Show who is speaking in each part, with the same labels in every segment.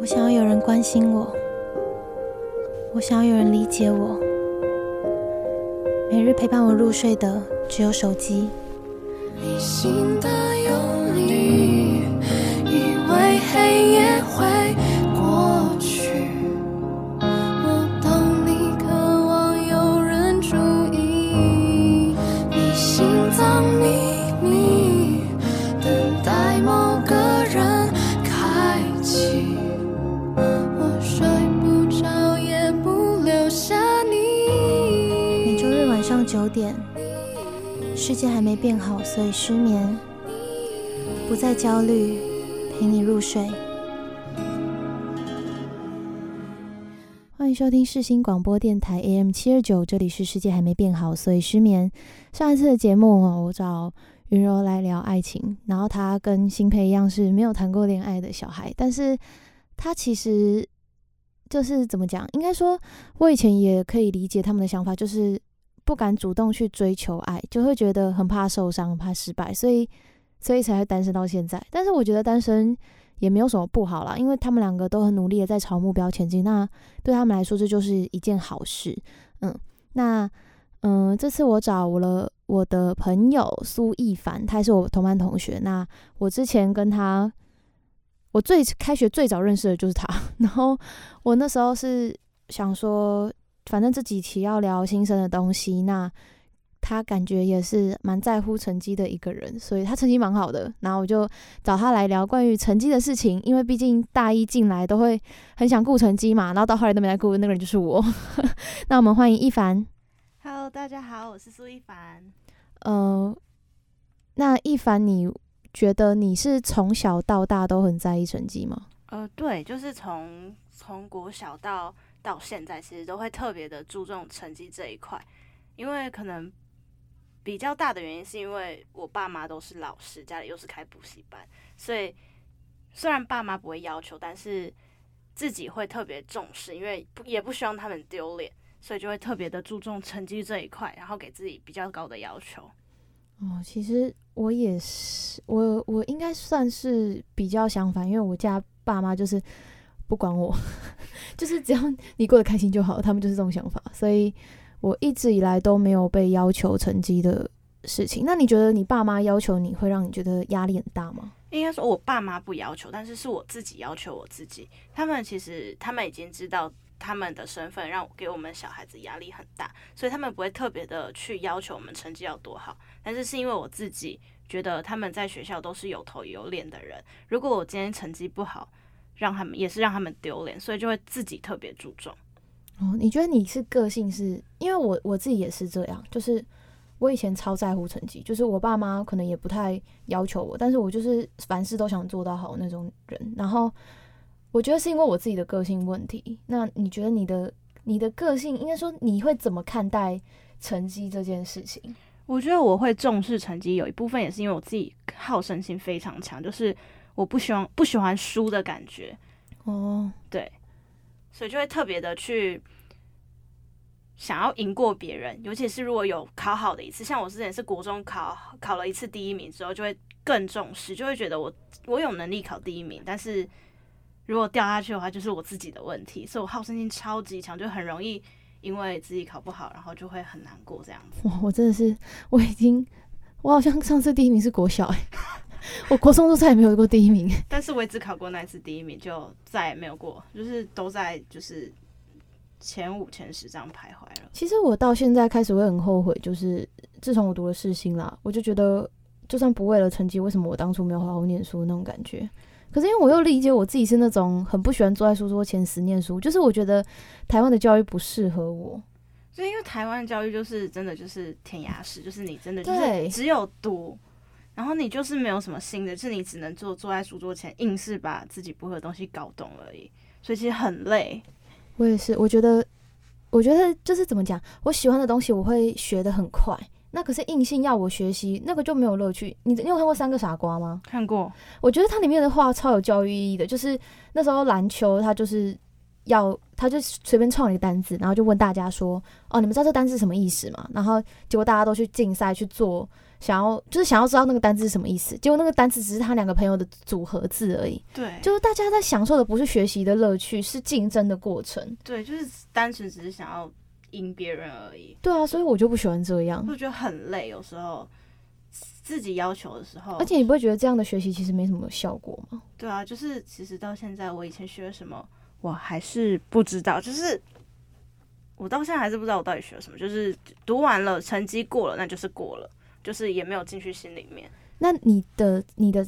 Speaker 1: 我想要有人关心我，我想要有人理解我。每日陪伴我入睡的只有手机。世界还没变好，所以失眠。不再焦虑，陪你入睡。欢迎收听世新广播电台 AM 七二九，这里是世界还没变好，所以失眠。上一次的节目，我找云柔来聊爱情，然后她跟新培一样是没有谈过恋爱的小孩，但是她其实就是怎么讲？应该说，我以前也可以理解他们的想法，就是不敢主动去追求爱，就会觉得很怕受伤、很怕失败，所以所以才会单身到现在。但是我觉得单身也没有什么不好啦，因为他们两个都很努力的在朝目标前进，那对他们来说这就是一件好事。嗯，那嗯，这次我找了我的朋友苏亦凡，他也是我同班同学。那我之前跟他，我最开学最早认识的就是他，然后我那时候是想说。反正这几期要聊新生的东西，那他感觉也是蛮在乎成绩的一个人，所以他成绩蛮好的。然后我就找他来聊关于成绩的事情，因为毕竟大一进来都会很想顾成绩嘛，然后到后来都没来顾，那个人就是我。那我们欢迎一凡。
Speaker 2: Hello，大家好，我是苏一凡。
Speaker 1: 呃，那一凡，你觉得你是从小到大都很在意成绩吗？
Speaker 2: 呃，对，就是从从国小到到现在，其实都会特别的注重成绩这一块，因为可能比较大的原因是因为我爸妈都是老师，家里又是开补习班，所以虽然爸妈不会要求，但是自己会特别重视，因为不也不希望他们丢脸，所以就会特别的注重成绩这一块，然后给自己比较高的要求。
Speaker 1: 哦，其实我也是，我我应该算是比较相反，因为我家爸妈就是不管我，就是只要你过得开心就好，他们就是这种想法，所以我一直以来都没有被要求成绩的事情。那你觉得你爸妈要求你会让你觉得压力很大吗？
Speaker 2: 应该说，我爸妈不要求，但是是我自己要求我自己。他们其实他们已经知道他们的身份，让我给我们小孩子压力很大，所以他们不会特别的去要求我们成绩要多好。但是是因为我自己觉得他们在学校都是有头有脸的人，如果我今天成绩不好，让他们也是让他们丢脸，所以就会自己特别注重。
Speaker 1: 哦，你觉得你是个性是？因为我我自己也是这样，就是我以前超在乎成绩，就是我爸妈可能也不太要求我，但是我就是凡事都想做到好那种人。然后我觉得是因为我自己的个性问题。那你觉得你的你的个性，应该说你会怎么看待成绩这件事情？
Speaker 2: 我觉得我会重视成绩，有一部分也是因为我自己好胜心非常强，就是我不喜欢不喜欢输的感觉。
Speaker 1: 哦，
Speaker 2: 对，所以就会特别的去想要赢过别人，尤其是如果有考好的一次，像我之前是国中考考了一次第一名之后，就会更重视，就会觉得我我有能力考第一名，但是如果掉下去的话，就是我自己的问题，所以我好胜心超级强，就很容易因为自己考不好，然后就会很难过这样子。
Speaker 1: 哇，我真的是我已经，我好像上次第一名是国小哎、我国中都再也没有过第一名。
Speaker 2: 但是我也只考过那一次第一名，就再也没有过，就是都在就是前五、前十这样徘徊了。
Speaker 1: 其实我到现在开始会很后悔，就是自从我读了世新啦，我就觉得就算不为了成绩，为什么我当初没有好好念书那种感觉？可是因为我又理解我自己是那种很不喜欢坐在书桌前十念书，就是我觉得台湾的教育不适合我。
Speaker 2: 就因为台湾的教育就是真的就是填鸭式，就是你真的就是只有读，然后你就是没有什么新的，就是你只能坐坐在书桌前，硬是把自己不会的东西搞懂而已，所以其实很累。
Speaker 1: 我也是，我觉得，我觉得就是怎么讲，我喜欢的东西我会学的很快，那可是硬性要我学习，那个就没有乐趣。你你有看过《三个傻瓜》吗？
Speaker 2: 看过，
Speaker 1: 我觉得它里面的话超有教育意义的，就是那时候篮球它就是要，他就随便创了一个单字，然后就问大家说，哦，你们知道这单字什么意思吗？然后结果大家都去竞赛去做想要就是想要知道那个单字是什么意思，结果那个单词只是他两个朋友的组合字而已。
Speaker 2: 对，
Speaker 1: 就是大家在享受的不是学习的乐趣，是竞争的过程。
Speaker 2: 对，就是单纯只是想要赢别人而已，
Speaker 1: 对啊，所以我就不喜欢这样。
Speaker 2: 我觉得很累，有时候自己要求的时候，
Speaker 1: 而且你不会觉得这样的学习其实没什么效果吗？
Speaker 2: 对啊，就是其实到现在，我以前学了什么，我还是不知道，就是我到现在还是不知道我到底学了什么。就是读完了，成绩过了，那就是过了，就是也没有进去心里面。
Speaker 1: 那你的你的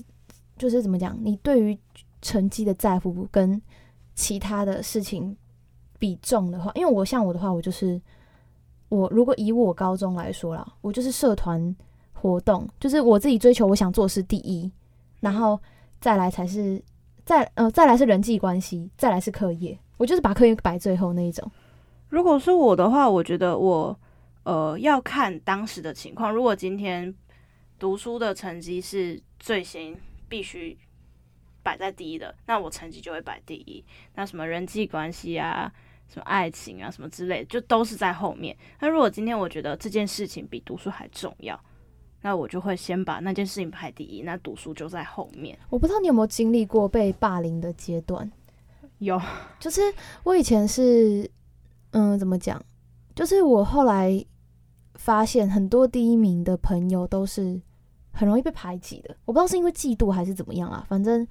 Speaker 1: 就是怎么讲？你对于成绩的在乎跟其他的事情比重的话，因为我像我的话，我就是我如果以我高中来说啦，我就是社团活动，就是我自己追求我想做的是第一，然后再来才是再呃再来是人际关系，再来是课业，我就是把课业摆最后那一种。
Speaker 2: 如果是我的话，我觉得我呃要看当时的情况。如果今天读书的成绩是最先必须摆在第一的，那我成绩就会摆第一。那什么人际关系啊、什么爱情啊、什么之类的，就都是在后面。那如果今天我觉得这件事情比读书还重要，那我就会先把那件事情排第一，那读书就在后面。
Speaker 1: 我不知道你有没有经历过被霸凌的阶段。
Speaker 2: 有，
Speaker 1: 就是我以前是，嗯，怎么讲？就是我后来发现，很多第一名的朋友都是很容易被排挤的。我不知道是因为嫉妒还是怎么样啊，反正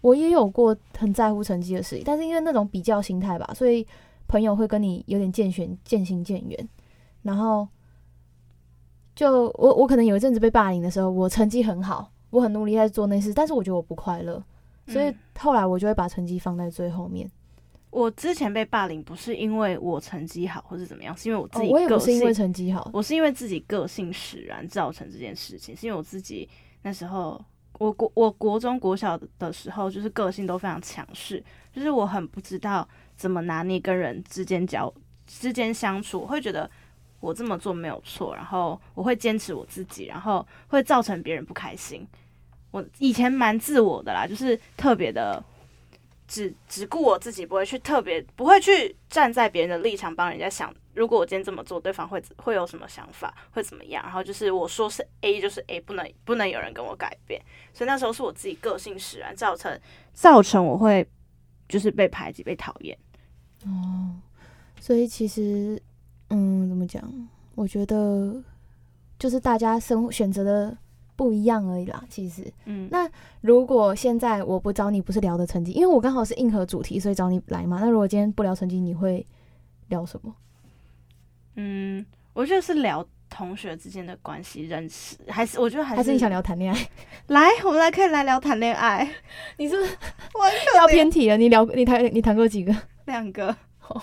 Speaker 1: 我也有过很在乎成绩的事情，但是因为那种比较心态吧，所以朋友会跟你有点渐行渐行渐远。然后，就我我可能有一阵子被霸凌的时候，我成绩很好，我很努力在做那事，但是我觉得我不快乐，所以后来我就会把成绩放在最后面。
Speaker 2: 我之前被霸凌不是因为我成绩好或是怎么样，是因为我自
Speaker 1: 哦我也
Speaker 2: 己个性。
Speaker 1: 不是因为成绩好，
Speaker 2: 我是因为自己个性使然造成这件事情，是因为我自己那时候，我国我国中国小的时候，就是个性都非常强势，就是我很不知道怎么拿捏跟人之间交之间相处，我会觉得我这么做没有错，然后我会坚持我自己，然后会造成别人不开心。我以前蛮自我的啦，就是特别的。只只顾我自己，不会去特别，不会去站在别人的立场帮人家想。如果我今天这么做，对方会会有什么想法，会怎么样？然后就是我说是 A 就是 A，不能不能有人跟我改变。所以那时候是我自己个性使然，造成造成我会就是被排挤、被讨厌。
Speaker 1: 哦，所以其实，嗯，怎么讲？我觉得就是大家生选择的不一样而已啦。其实，
Speaker 2: 嗯，
Speaker 1: 那如果现在我不找你，不是聊的成绩，因为我刚好是硬核主题，所以找你来嘛。那如果今天不聊成绩，你会聊什么？
Speaker 2: 嗯，我觉得是聊同学之间的关系、认识，还是我觉得还是
Speaker 1: 还是你想聊谈恋爱？
Speaker 2: 来，我们来可以来聊谈恋爱。
Speaker 1: 你是不是 要偏题了？你聊你谈你谈过几个？
Speaker 2: 两个。
Speaker 1: 哦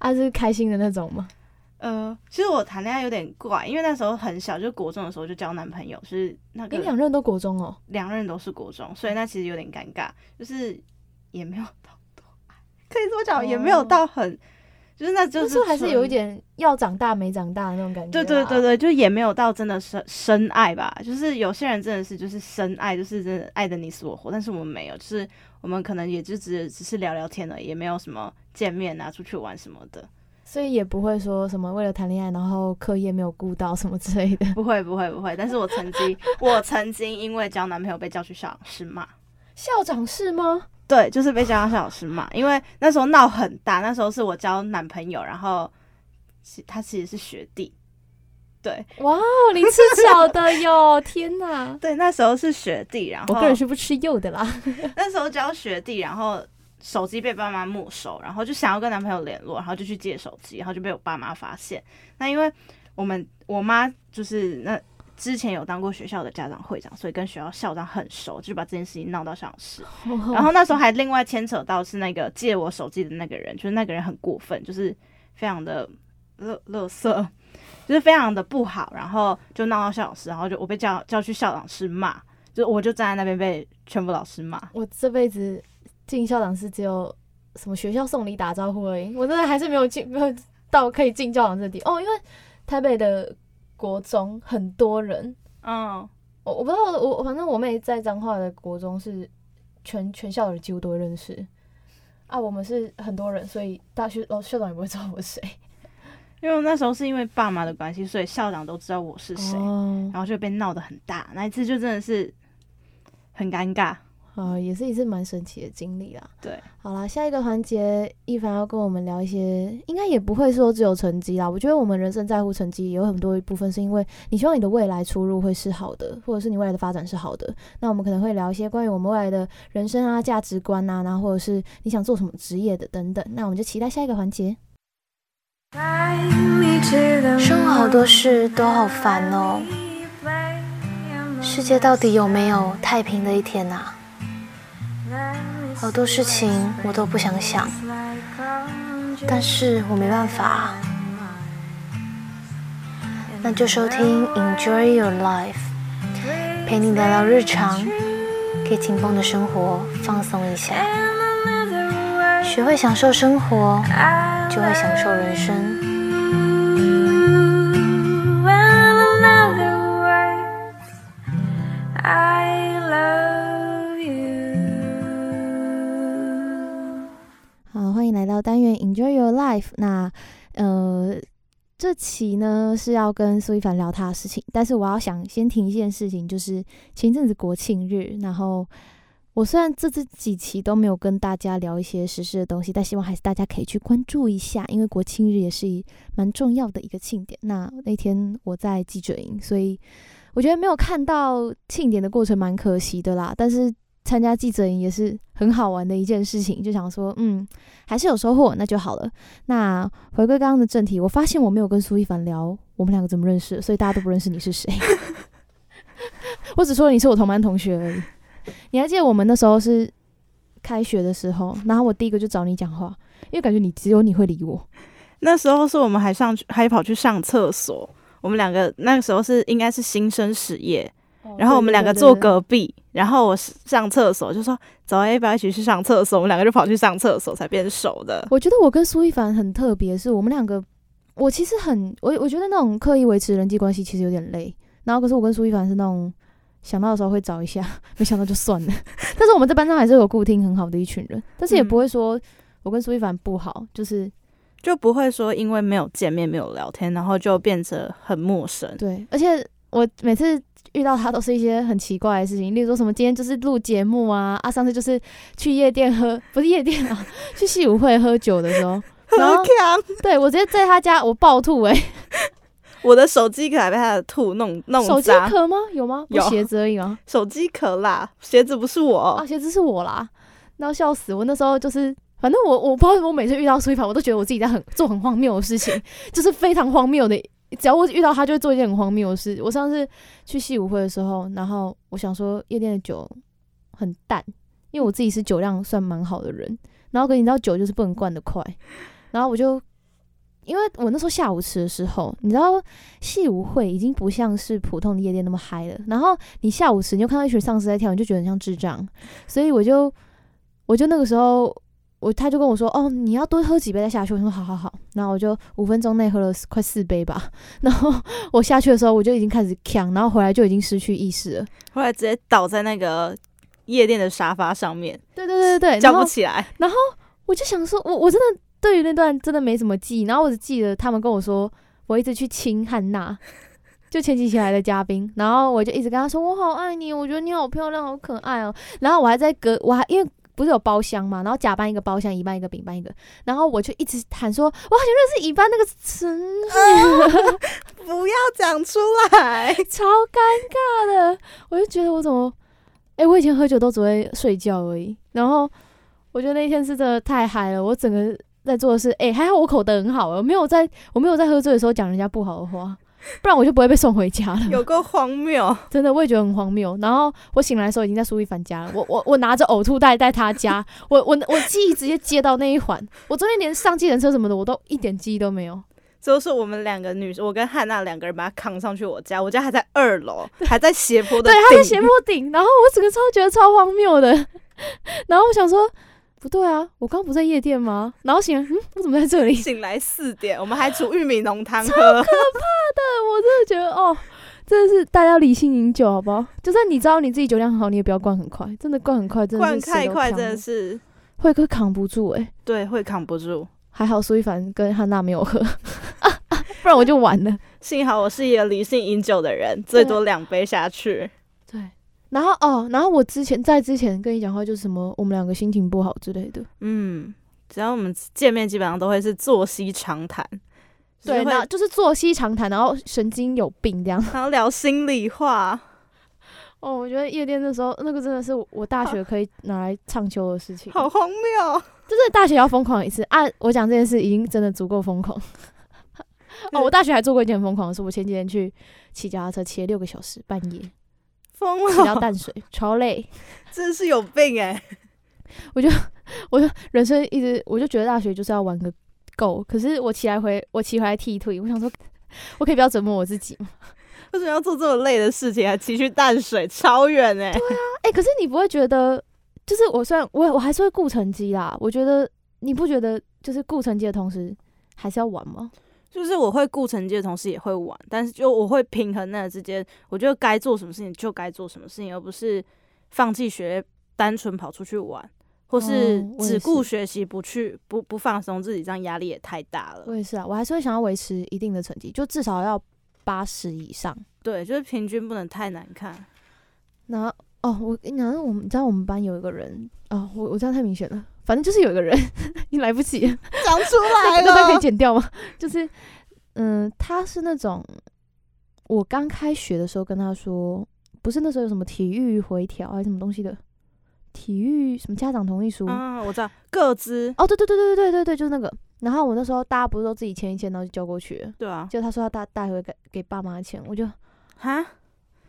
Speaker 1: 啊，是开心的那种吗？
Speaker 2: 呃，其实我谈恋爱有点怪，因为那时候很小，就国中的时候就交男朋友，是那个
Speaker 1: 你
Speaker 2: 个
Speaker 1: 两任都国中哦。
Speaker 2: 两任都是国中，所以那其实有点尴尬，就是也没有到多爱，可以这么讲，也没有到很，就是那就是
Speaker 1: 还是有一。点要长大没长大的那种感觉。
Speaker 2: 对对对，对，就也没有到真的深深爱吧，就是有些人真的是就是深爱，就是真的爱的你死我活，但是我们没有，就是我们可能也就只只是聊聊天而已，也没有什么见面啊、出去玩什么的，
Speaker 1: 所以也不会说什么为了谈恋爱，然后课业没有顾到什么之类的。
Speaker 2: 不会不会不会，但是我曾经 我曾经因为交男朋友被叫去校长室骂，
Speaker 1: 校长室吗？
Speaker 2: 对，就是被教校长室骂，因为那时候闹很大，那时候是我交男朋友，然后其他其实是学弟，对
Speaker 1: 哇哦，你吃巧的哟！天哪，
Speaker 2: 对，那时候是学弟，然后
Speaker 1: 我个人是不吃柚的啦。
Speaker 2: 那时候交学弟，然后手机被爸妈没收，然后就想要跟男朋友联络，然后就去借手机，然后就被我爸妈发现。那因为我们我妈就是那之前有当过学校的家长会长，所以跟学校校长很熟，就把这件事情闹到校长室。然后那时候还另外牵扯到是那个借我手机的那个人，就是那个人很过分，就是非常的乐乐色，就是非常的不好，然后就闹到校长室，然后就我被叫叫去校长室骂，就我就站在那边被全部老师骂。
Speaker 1: 我这辈子进校长室只有什么学校送礼打招呼而已，我真的还是没有进，没有到可以进校长这地哦。因为台北的国中很多人，
Speaker 2: 嗯，
Speaker 1: 我我不知道，我反正我妹在彰化的国中是全全校的人几乎都会认识。啊，我们是很多人，所以大学哦校长也不会知道我是谁。
Speaker 2: 因为我那时候是因为爸妈的关系，所以校长都知道我是谁，
Speaker 1: 哦，
Speaker 2: 然后就被闹得很大。那一次就真的是很尴尬。
Speaker 1: 啊，也是一次蛮神奇的经历啦。
Speaker 2: 对，
Speaker 1: 好啦，下一个环节，一凡要跟我们聊一些，应该也不会说只有成绩啦。我觉得我们人生在乎成绩，有很多一部分是因为你希望你的未来出路会是好的，或者是你未来的发展是好的。那我们可能会聊一些关于我们未来的人生啊、价值观啊，然后或者是你想做什么职业的等等。那我们就期待下一个环节。
Speaker 3: 生活好多事都好烦哦，世界到底有没有太平的一天啊？好多事情我都不想想，但是我没办法，那就收听 Enjoy Your Life，陪你聊聊日常，给紧绷的生活放松一下，学会享受生活，就会享受人生。
Speaker 1: 欢迎来到单元 Enjoy Your Life。那呃，这期呢是要跟苏一凡聊他的事情，但是我要想先提一件事情，就是前阵子国庆日，然后我虽然这这几期都没有跟大家聊一些时事的东西，但希望还是大家可以去关注一下，因为国庆日也是蛮重要的一个庆典。那那天我在记者营，所以我觉得没有看到庆典的过程蛮可惜的啦，但是。参加记者营也是很好玩的一件事情，就想说，嗯，还是有收获，那就好了。那回归刚刚的正题，我发现我没有跟苏一凡聊我们两个怎么认识，所以大家都不认识你是谁。我只说你是我同班同学而已。你还记得我们那时候是开学的时候，然后我第一个就找你讲话，因为感觉你只有你会理我。
Speaker 2: 那时候是我们还上去，还跑去上厕所。我们两个那个时候是应该是新生实业。然后我们两个坐隔壁，然后我上厕所就说走，要不要一起去上厕所？我们两个就跑去上厕所才变熟的。
Speaker 1: 我觉得我跟苏一凡很特别，是我们两个，我其实很我我觉得那种刻意维持人际关系其实有点累。然后可是我跟苏一凡是那种想到的时候会找一下，没想到就算了。但是我们在班上还是有固定很好的一群人，但是也不会说我跟苏一凡不好，就是
Speaker 2: 就不会说因为没有见面没有聊天，然后就变成很陌生。
Speaker 1: 对，而且我每次。遇到他都是一些很奇怪的事情，例如说什么今天就是录节目啊，啊上次就是去夜店喝，不是夜店啊，去戏舞会喝酒的时候，然后对我直接在他家我暴吐哎，
Speaker 2: 我的手机壳还被他的吐弄弄
Speaker 1: 手机壳吗？有吗？有鞋子而已吗？
Speaker 2: 手机壳啦，鞋子不是我
Speaker 1: 啊，鞋子是我啦，然后笑死我那时候就是，反正我我不知道我每次遇到苏一凡，我都觉得我自己在很做很荒谬的事情，就是非常荒谬的。只要我遇到他，就会做一件很荒谬的事。我上次去戏舞会的时候，然后我想说夜店的酒很淡，因为我自己是酒量算蛮好的人。然后可你知道酒就是不能灌得快，然后我就因为我那时候下午吃的时候，你知道戏舞会已经不像是普通的夜店那么嗨了。然后你下午吃，你就看到一群丧尸在跳，你就觉得很像智障。所以我就我就那个时候。我他就跟我说，哦，你要多喝几杯再下去。我说好好好，然后我就五分钟内喝了快四杯吧。然后我下去的时候，我就已经开始呛，然后回来就已经失去意识了。
Speaker 2: 后来直接倒在那个夜店的沙发上面。
Speaker 1: 对对对对
Speaker 2: 叫不起来。
Speaker 1: 然后我就想说，我我真的对于那段真的没什么记忆。然后我只记得他们跟我说，我一直去亲汉娜，就前几期来的嘉宾。然后我就一直跟他说，我好爱你，我觉得你好漂亮，好可爱哦。然后我还在隔，我还因为。不是有包厢吗？然后甲班一个包厢，乙班一个，丙班一个。然后我就一直喊说：“我好像认识乙班那个陈。”
Speaker 2: 不要讲出来，
Speaker 1: 超尴尬的。我就觉得我怎么……哎，我以前喝酒都只会睡觉而已。然后我觉得那天是真的太嗨了。我整个在做的是，哎，还好我口德很好，我没有在我没有在喝醉的时候讲人家不好的话。不然我就不会被送回家了。
Speaker 2: 有够荒谬，
Speaker 1: 真的，我也觉得很荒谬。然后我醒来的时候已经在苏一凡家了。我我我拿着呕吐袋在他家，我我我记忆直接接到那一环。我昨天连上计程车什么的，我都一点记忆都没有。
Speaker 2: 就是我们两个女生，我跟汉娜两个人把她扛上去我家，我家还在二楼，还在斜坡的
Speaker 1: 对，还在斜坡顶。然后我整个超觉得超荒谬的。然后我想说。不对啊，我刚刚不在夜店吗？然后醒来，嗯，我怎么在这里？
Speaker 2: 醒来四点，我们还煮玉米浓汤喝，
Speaker 1: 超可怕的！我真的觉得，哦，真的是大家理性饮酒，好不好？就算你知道你自己酒量很好，你也不要灌很快，真的灌很快，真的
Speaker 2: 灌太快，真的是
Speaker 1: 会会扛不住哎。
Speaker 2: 对，会扛不住。
Speaker 1: 还好苏一凡跟汉娜没有喝。不然我就完了。
Speaker 2: 幸好我是一个理性饮酒的人，最多两杯下去。
Speaker 1: 对，然后哦，然后我之前在之前跟你讲话就是什么，我们两个心情不好之类的。
Speaker 2: 嗯，只要我们见面，基本上都会是作息长谈。
Speaker 1: 对，
Speaker 2: 然
Speaker 1: 那就是作息长谈，然后神经有病这样。
Speaker 2: 然后聊心里话。
Speaker 1: 哦，我觉得夜店的时候，那个真的是我大学可以拿来唱秋的事情。
Speaker 2: 好荒谬！
Speaker 1: 就是大学要疯狂一次啊！我讲这件事已经真的足够疯狂。哦，我大学还做过一件很疯狂的事，我前几天去骑脚踏车，骑了六个小时，半夜
Speaker 2: 疯了，
Speaker 1: 淡水，超累。
Speaker 2: 真是有病 哎、
Speaker 1: 我就我就人生一直，我就觉得大学就是要玩个够。可是我骑来回，我骑回来踢一退，我想说，我可以不要折磨我自己吗？
Speaker 2: 为什么要做这么累的事情？啊骑去淡水，超远哎、
Speaker 1: 哎、可是你不会觉得，就是我虽然我我还是会顾成绩啦，我觉得你不觉得就是顾成绩的同时还是要玩吗？
Speaker 2: 就是我会顾成绩的同时也会玩，但是就我会平衡那之间，我觉得该做什么事情就该做什么事情，而不是放弃学业，单纯跑出去玩，或是只顾学习不去不不放松自己，这样压力也太大了。
Speaker 1: 我也是啊，我还是会想要维持一定的成绩，就至少要八十以上。
Speaker 2: 对，就是平均不能太难看。
Speaker 1: 然后哦，我跟你讲，我们你知道我们班有一个人哦，我我这样太明显了，反正就是有一个人，你来不及了，
Speaker 2: 讲出来
Speaker 1: 那段可以，剪掉吗？就是嗯，他是那种我刚开学的时候跟他说，不是那时候有什么体育回调还是什么东西的，体育什么家长同意书。
Speaker 2: 啊，我知道，各自
Speaker 1: 哦，对对对对对对对，就是那个。然后我那时候大家不是都自己签一签，然后就交过去。
Speaker 2: 对啊，
Speaker 1: 结果他说要带带回给给爸妈签，我就
Speaker 2: 哈，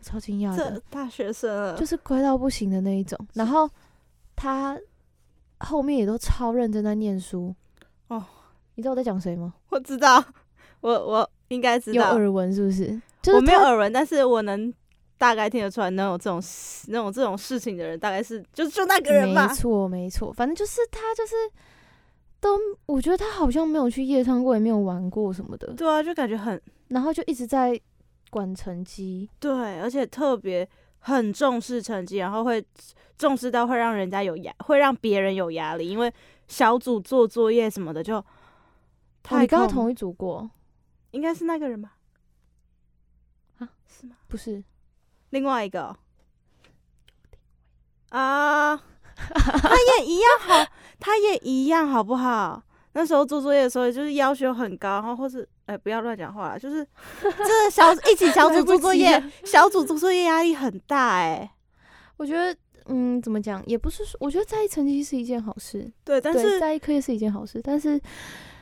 Speaker 1: 超惊讶的，
Speaker 2: 大学生了，
Speaker 1: 就是乖到不行的那一种。然后他后面也都超认真在念书。
Speaker 2: 哦，
Speaker 1: 你知道我在讲谁吗？
Speaker 2: 我知道，我我应该知道，
Speaker 1: 有耳闻是不是？就是
Speaker 2: 我没有
Speaker 1: 他
Speaker 2: 耳闻，但是我能大概听得出来，能有这种事那种这种事情的人，大概是就就那个人吧
Speaker 1: 没。错没错，反正就是他就是都，我觉得他好像没有去夜唱过，也没有玩过什么的，
Speaker 2: 对啊，就感觉很
Speaker 1: 然后就一直在管成绩。
Speaker 2: 对，而且特别很重视成绩，然后会重视到会让人家有压，会让别人有压力，因为小组做作业什么的就
Speaker 1: 哦，
Speaker 2: 太
Speaker 1: 你跟他同一组过？
Speaker 2: 应该是那个人吧？
Speaker 1: 啊，
Speaker 2: 是吗？
Speaker 1: 不是，
Speaker 2: 另外一个哦啊，他也一样好，他也一样好不好？那时候做作业的时候，就是要求很高，然后或是哎、不要乱讲话啦，就是 这个小一起小组做作业，小组做作业压力很大哎、
Speaker 1: 我觉得。嗯，怎么讲？也不是说，我觉得在意成绩是一件好事，
Speaker 2: 对，但，是
Speaker 1: 在意课业是一件好事，但是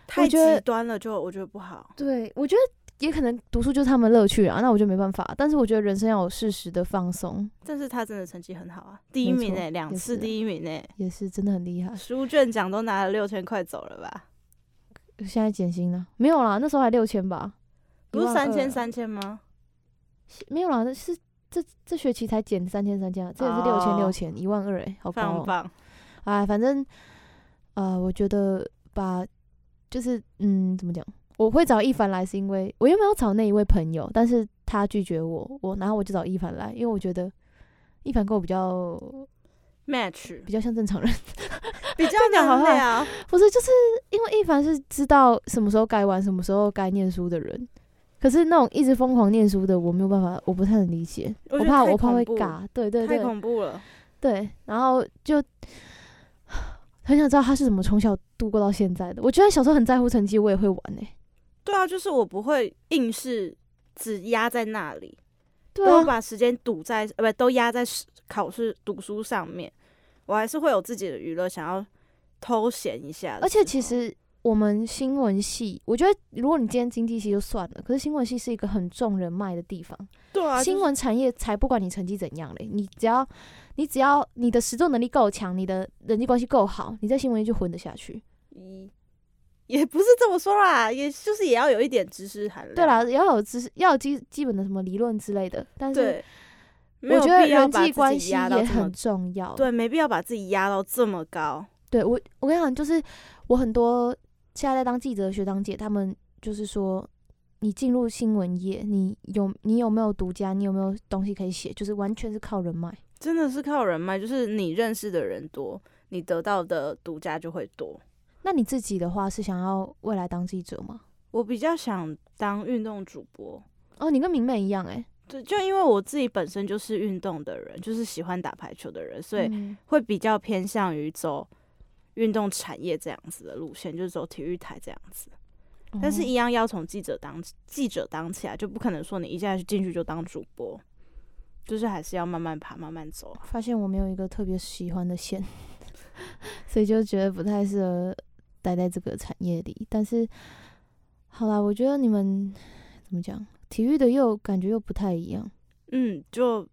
Speaker 2: 太极端了，就我觉得不好。
Speaker 1: 对我觉得也可能读书就是他们乐趣啊，那我就没办法。但是我觉得人生要有适时的放松，
Speaker 2: 但是他真的成绩很好啊，第一名哎、两次第一名哎、
Speaker 1: 也是真的很厉害。
Speaker 2: 书卷奖都拿了六千块走了吧？
Speaker 1: 现在减薪了，没有啦，那时候还六千吧，
Speaker 2: 不是三千三千吗？
Speaker 1: 没有啦，那是这这学期才减三千三千啊，这也是六千
Speaker 2: 哦
Speaker 1: 六千一万二哎，好高哦、
Speaker 2: 棒棒，
Speaker 1: 哎，反正呃，我觉得把就是嗯，怎么讲？我会找一凡来，是因为我原本要找那一位朋友，但是他拒绝我，我然后我就找一凡来，因为我觉得一凡跟我比较
Speaker 2: match
Speaker 1: 比较像正常人，
Speaker 2: 比较
Speaker 1: 这样讲好坏
Speaker 2: 能聊。
Speaker 1: 不是就是因为一凡是知道什么时候该玩，什么时候该念书的人。可是那种一直疯狂念书的，我没有办法，我不太能理解，我怕我怕会尬，对对
Speaker 2: 太恐怖了。
Speaker 1: 对，然后就很想知道他是怎么从小度过到现在的。我觉得小时候很在乎成绩，我也会玩诶、
Speaker 2: 对啊，就是我不会硬是只压在那里，
Speaker 1: 对啊，
Speaker 2: 都把时间堵在呃不都压在试考试读书上面，我还是会有自己的娱乐，想要偷闲一下。
Speaker 1: 而且其实我们新闻系，我觉得如果你今天经济系就算了，可是新闻系是一个很重人脉的地方。
Speaker 2: 对啊，
Speaker 1: 新闻产业才不管你成绩怎样嘞，你只要你只要你的实作能力够强，你的人际关系够好，你在新闻业就混得下去。
Speaker 2: 一也不是这么说啦，也就是也要有一点知识含量。
Speaker 1: 对啦，也要有知识，要有基基本的什么理论之类的。但是我觉得人际关系也很重要。
Speaker 2: 对，没必要把自己压到这么高。
Speaker 1: 对我，我跟你讲，就是我很多现在在当记者的学长姐，他们就是说，你进入新闻业，你有你有没有独家，你有没有东西可以写，就是完全是靠人脉。
Speaker 2: 真的是靠人脉，就是你认识的人多，你得到的独家就会多。
Speaker 1: 那你自己的话是想要未来当记者吗？
Speaker 2: 我比较想当运动主播。
Speaker 1: 哦，你跟明媚一样哎、
Speaker 2: 对，就因为我自己本身就是运动的人，就是喜欢打排球的人，所以
Speaker 1: 嗯
Speaker 2: 会比较偏向于走运动产业这样子的路线，就是走体育台这样子。但是，
Speaker 1: 哦
Speaker 2: 一样要从记者当记者当起来，就不可能说你一下去进去就当主播，就是还是要慢慢爬，慢慢走啊。
Speaker 1: 发现我没有一个特别喜欢的线，所以就觉得不太适合待在这个产业里。但是，好啦，我觉得你们怎么讲，体育的又感觉又不太一样。
Speaker 2: 嗯，就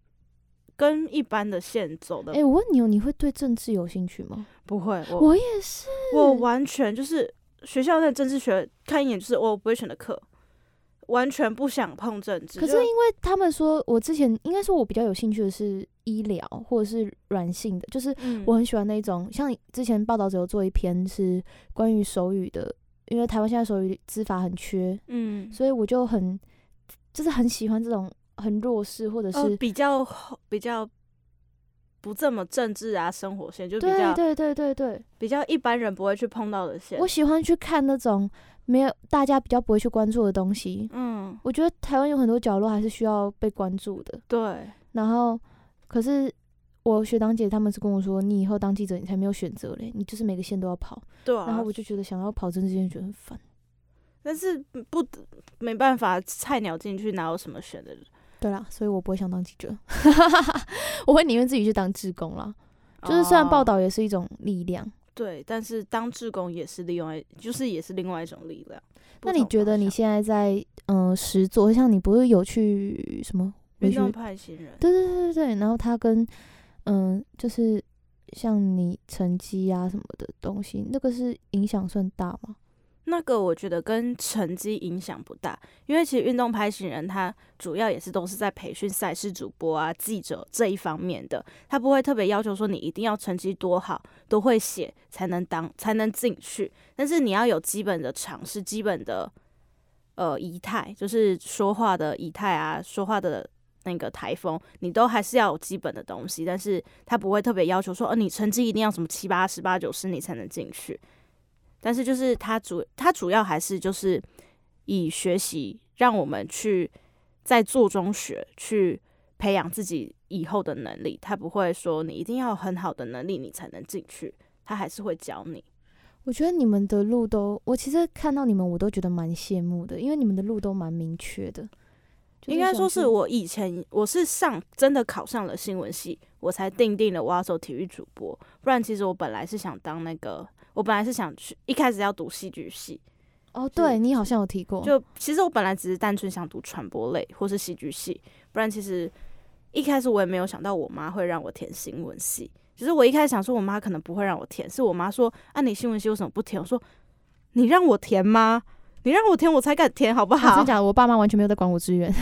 Speaker 2: 跟一般的线走的
Speaker 1: 哎、我问你哦，你会对政治有兴趣吗？
Speaker 2: 不会，我
Speaker 1: 我也是，
Speaker 2: 我完全就是学校那政治学看一眼就是我不会选的课，完全不想碰政治。
Speaker 1: 可是因为他们说，我之前应该说，我比较有兴趣的是医疗或者是软性的，就是
Speaker 2: 嗯
Speaker 1: 我很喜欢那种，像之前报道者有做一篇是关于手语的，因为台湾现在手语资法很缺，
Speaker 2: 嗯，
Speaker 1: 所以我就很就是很喜欢这种很弱势或者是、
Speaker 2: 哦、比较比较不这么政治啊生活线，就比较
Speaker 1: 对对对对对，
Speaker 2: 比较一般人不会去碰到的线
Speaker 1: 我。喜欢去看那种没有大家比较不会去关注的东西。
Speaker 2: 嗯，
Speaker 1: 我觉得台湾有很多角落还是需要被关注的。
Speaker 2: 对，
Speaker 1: 然后，可是我学长姐他们是跟我说，你以后当记者你才没有选择嘞，你就是每个线都要跑。
Speaker 2: 对啊。
Speaker 1: 然后我就觉得想要跑政治线觉得很烦。
Speaker 2: 但是不没办法，菜鸟进去哪有什么选的？
Speaker 1: 对啦，所以我不会想当记者，我会宁愿自己去当志工啦。就是虽然报
Speaker 2: 哦
Speaker 1: 道也是一种力量，
Speaker 2: 对，但是当志工也是另外，就是也是另外一种力量。
Speaker 1: 那你觉得你现在在嗯、呃实作，像你不是有去什么文学
Speaker 2: 运动派新人？
Speaker 1: 对对对对对，然后他跟嗯、就是像你成绩啊什么的东西，那个是影响算大吗？
Speaker 2: 那个我觉得跟成绩影响不大，因为其实运动拍行人他主要也是都是在培训赛事主播啊、记者这一方面的，他不会特别要求说你一定要成绩多好，都会写才能当才能进去，但是你要有基本的常识、基本的呃仪态，就是说话的仪态啊，说话的。那个台风，你都还是要有基本的东西，但是他不会特别要求说，哦，你成绩一定要什么七八十、八九十你才能进去。但是就是它主它主要还是就是以学习让我们去在做中学，去培养自己以后的能力。他不会说你一定要有很好的能力你才能进去，他还是会教你。
Speaker 1: 我觉得你们的路都，我其实看到你们我都觉得蛮羡慕的，因为你们的路都蛮明确的。就是
Speaker 2: 应该说是我以前我是上真的考上了新闻系，我才定定了我要走体育主播。不然其实我本来是想当那个，我本来是想去一开始要读戏剧系，
Speaker 1: 哦，对你好像有提过，
Speaker 2: 就其实我本来只是单纯想读传播类或是戏剧系，不然其实一开始我也没有想到我妈会让我填新闻系。其实我一开始想说我妈可能不会让我填，是我妈说啊你新闻系为什么不填？我说你让我填吗？你让我填我才敢填好不好
Speaker 1: 啊真的？假的？我爸妈完全没有在管我志愿。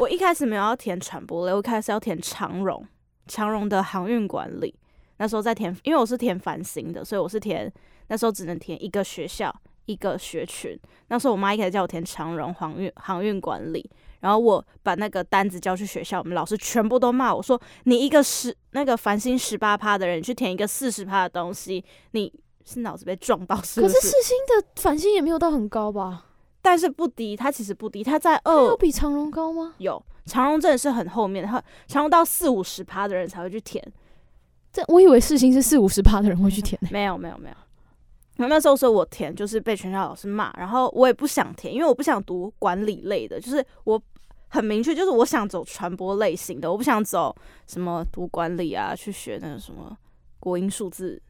Speaker 2: 我一开始没有要填传播类，我一开始要填长荣，长荣的航运管理。那时候在填，因为我是填繁星的，所以我是填那时候只能填一个学校一个学群。那时候我妈一开始叫我填长荣航运航运管理，然后我把那个单子交去学校，我们老师全部都骂我说：“你一个十那个繁星十八趴的人，去填一个四十趴的东西，你是脑子被撞到是不
Speaker 1: 可是四星的繁星也没有到很高吧？
Speaker 2: 但是不低，它其实不低，它在
Speaker 1: 它有
Speaker 2: 二
Speaker 1: 比长荣高吗？
Speaker 2: 有长荣真的是很后面，它长荣到四五十趴的人才会去填。
Speaker 1: 这我以为四星是四五十趴的人会去填呢、
Speaker 2: 没有没有没有，然后那时候说我填就是被全校老师骂，然后我也不想填，因为我不想读管理类的，就是我很明确，就是我想走传播类型的，我不想走什么读管理啊，去学那个什么国英数字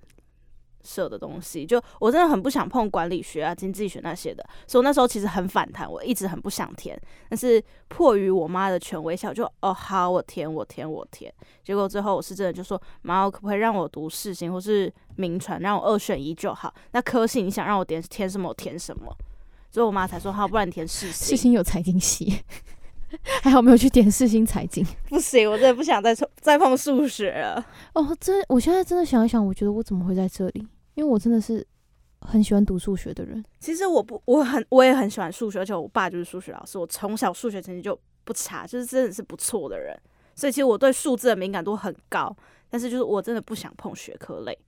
Speaker 2: 社的东西，就我真的很不想碰管理学啊、经济学那些的，所以我那时候其实很反弹，我一直很不想填，但是迫于我妈的权威下，我就哦好，我填我填我填，结果最后我是真的就说妈，我可不可以让我读世新或是名传，让我二选一就好？那科系你想让我填填什么，我填什么。所以我妈才说好，不然你填世
Speaker 1: 世
Speaker 2: 新。
Speaker 1: 新有财经系，还好没有去点世新财经。
Speaker 2: 不行，我真的不想再再碰数学了。
Speaker 1: 哦，真，我现在真的想一想，我觉得我怎么会在这里？因为我真的是很喜欢读数学的人。
Speaker 2: 其实我不，我很我也很喜欢数学，而且我爸就是数学老师，我从小数学成绩就不差，就是真的是不错的人。所以其实我对数字的敏感度很高，但是就是我真的不想碰学科类。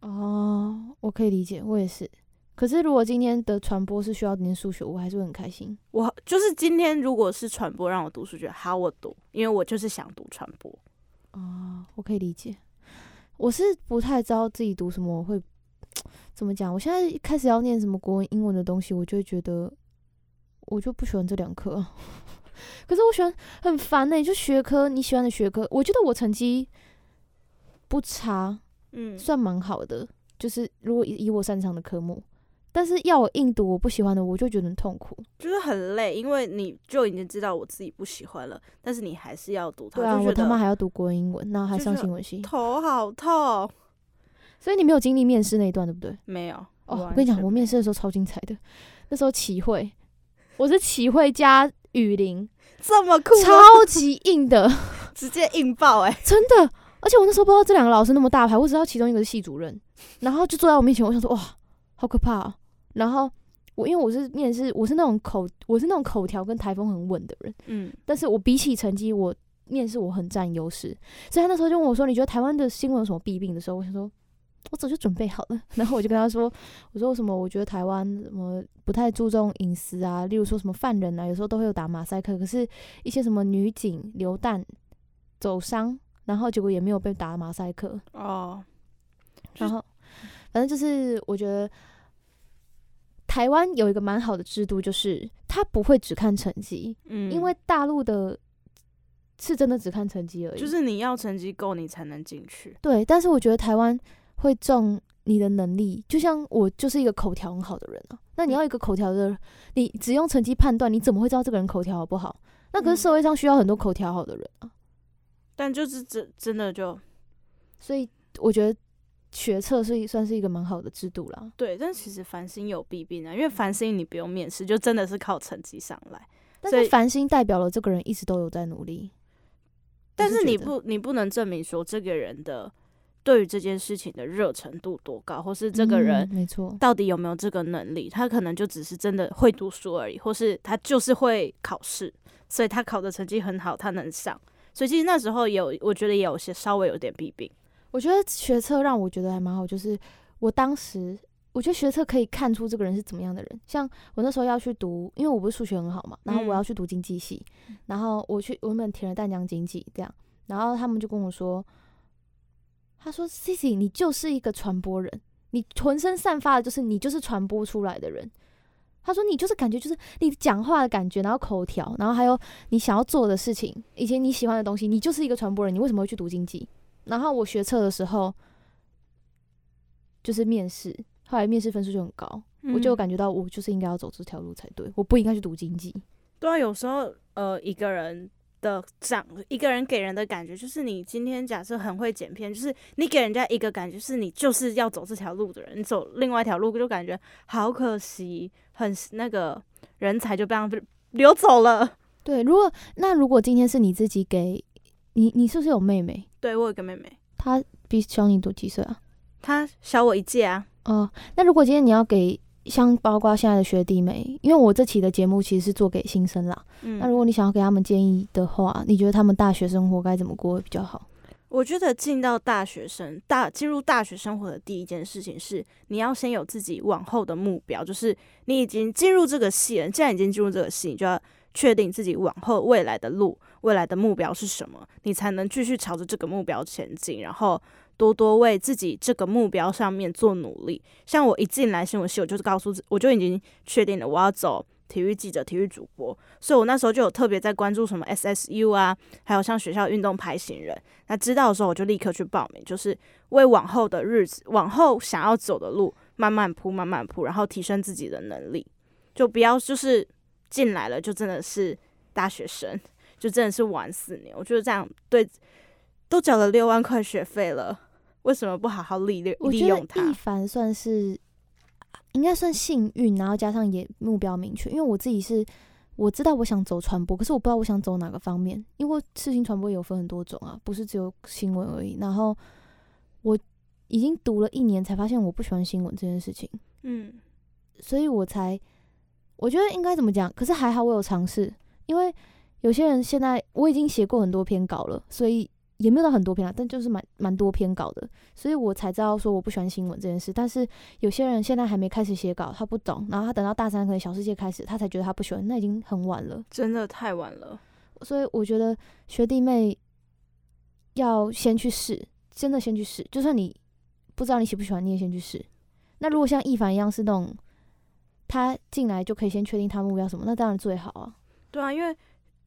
Speaker 1: 哦，我可以理解，我也是。可是如果今天的传播是需要念数学，我还是会很开心。
Speaker 2: 我就是今天如果是传播让我读数学，好，我读，因为我就是想读传播。
Speaker 1: 哦，我可以理解。我是不太知道自己读什么会怎么讲。我现在一开始要念什么国文、英文的东西，我就会觉得我就不喜欢这两科啊。可是我喜欢很烦呢、就学科你喜欢的学科，我觉得我成绩不差，
Speaker 2: 嗯，
Speaker 1: 算蛮好的。就是如果以以我擅长的科目，但是要我硬读我不喜欢的，我就觉得很痛苦。
Speaker 2: 就是很累，因为你就已经知道我自己不喜欢了，但是你还是要读它，
Speaker 1: 对啊，我他妈还要读国文、英文，然后还上新闻系，
Speaker 2: 头好痛。
Speaker 1: 所以你没有经历面试那一段，对不对？
Speaker 2: 没有
Speaker 1: 哦，我跟你讲，我面试的时候超精彩的。那时候齐会，我是齐会加雨林，
Speaker 2: 这么酷，
Speaker 1: 超级硬的，
Speaker 2: 直接硬爆哎、
Speaker 1: 真的。而且我那时候不知道这两个老师那么大牌，我只知道其中一个是系主任，然后就坐在我面前，我想说哇，好可怕啊！然后我因为我是面试，我是那种口，我是那种口条跟台风很稳的人，
Speaker 2: 嗯，
Speaker 1: 但是我比起成绩，我面试我很占优势，所以他那时候就问我说：“你觉得台湾的新闻有什么弊病？”的时候，我想说，我早就准备好了。然后我就跟他说：“我说什么？我觉得台湾什么不太注重隐私啊，例如说什么犯人啊，有时候都会有打马赛克，可是一些什么女警流弹走伤，然后结果也没有被打马赛克。
Speaker 2: 哦，
Speaker 1: 然后反正就是我觉得台湾有一个蛮好的制度，就是他不会只看成绩，
Speaker 2: 嗯，
Speaker 1: 因为大陆的是真的只看成绩而已。
Speaker 2: 就是你要成绩够，你才能进去。
Speaker 1: 对，但是我觉得台湾会重你的能力，就像我就是一个口条很好的人啊。那你要一个口条的，你只用成绩判断，你怎么会知道这个人口条好不好？那可
Speaker 2: 嗯
Speaker 1: 是社会上需要很多口条好的人啊。
Speaker 2: 但就是真真的就
Speaker 1: 所以我觉得学测是算是一个蛮好的制度啦。
Speaker 2: 对，但其实繁星有弊病啊，因为繁星你不用面试，就真的是靠成绩上来。
Speaker 1: 但是繁星代表了这个人一直都有在努力。
Speaker 2: 但是你不你不能证明说这个人的对于这件事情的热忱度多高，或是这个人
Speaker 1: 嗯没错，
Speaker 2: 到底有没有这个能力？他可能就只是真的会读书而已，或是他就是会考试，所以他考的成绩很好，他能上。所以其实那时候有，我觉得也有些稍微有点弊病。
Speaker 1: 我觉得学测让我觉得还蛮好，就是我当时我觉得学测可以看出这个人是怎么样的人。像我那时候要去读，因为我不是数学很好嘛，然后我要
Speaker 2: 嗯
Speaker 1: 去读经济系，然后我去我原本填了淡江经济这样，然后他们就跟我说，他说 Cici 你就是一个传播人，你浑身散发的就是你就是传播出来的人。他说：“你就是感觉就是你讲话的感觉，然后口条，然后还有你想要做的事情，以及你喜欢的东西，你就是一个传播人。你为什么会去读经济？然后我学测的时候，就是面试，后来面试分数就很高，我就
Speaker 2: 嗯
Speaker 1: 感觉到我就是应该要走这条路才对，我不应该去读经济。
Speaker 2: 对啊，有时候呃，一个人的长，一个人给人的感觉就是，你今天假设很会剪片，就是你给人家一个感觉是你就是要走这条路的人，你走另外一条路就感觉好可惜，很那个人才就这样流走了。
Speaker 1: 对，如果那如果今天是你自己给你，你是不是有妹妹？
Speaker 2: 对我有个妹妹，
Speaker 1: 她比小你多几岁啊？
Speaker 2: 她小我一届啊，
Speaker 1: 哦，那如果今天你要给像包括现在的学弟妹，因为我这期的节目其实是做给新生啦。
Speaker 2: 嗯，
Speaker 1: 那如果你想要给他们建议的话，你觉得他们大学生活该怎么过会比较好？
Speaker 2: 我觉得进到大学生大进入大学生活的第一件事情是，你要先有自己往后的目标，就是你已经进入这个系了，既然已经进入这个系，你就要确定自己往后未来的路、未来的目标是什么，你才能继续朝着这个目标前进，然后多多为自己这个目标上面做努力。像我一进来新闻系，我就是告诉自，我就已经确定了我要走体育记者、体育主播，所以我那时候就有特别在关注什么 SSU 啊，还有像学校运动排行人。那知道的时候，我就立刻去报名，就是为往后的日子、往后想要走的路慢慢铺、慢慢铺，然后提升自己的能力，就不要就是进来了就真的是大学生，就真的是玩四年。我觉得这样对，都缴了六万块学费了，为什么不好好利利
Speaker 1: 我觉得
Speaker 2: 利用它
Speaker 1: 一？凡算是应该算幸运，然后加上也目标明确。因为我自己是我知道我想走传播，可是我不知道我想走哪个方面。因为事情传播有分很多种啊，不是只有新闻而已。然后我已经读了一年，才发现我不喜欢新闻这件事情，
Speaker 2: 嗯
Speaker 1: 所以我才我觉得应该怎么讲？可是还好我有尝试，因为有些人现在我已经写过很多篇稿了，所以也没有到很多篇啊，但就是蛮蛮多篇稿的，所以我才知道说我不喜欢新闻这件事。但是有些人现在还没开始写稿，他不懂，然后他等到大三可能小世界开始，他才觉得他不喜欢，那已经很晚了。
Speaker 2: 真的太晚了。
Speaker 1: 所以我觉得学弟妹要先去试，真的先去试，就算你不知道你喜不喜欢，你也先去试。那如果像一凡一样是那种他进来就可以先确定他目标什么，那当然最好啊。
Speaker 2: 对啊，因为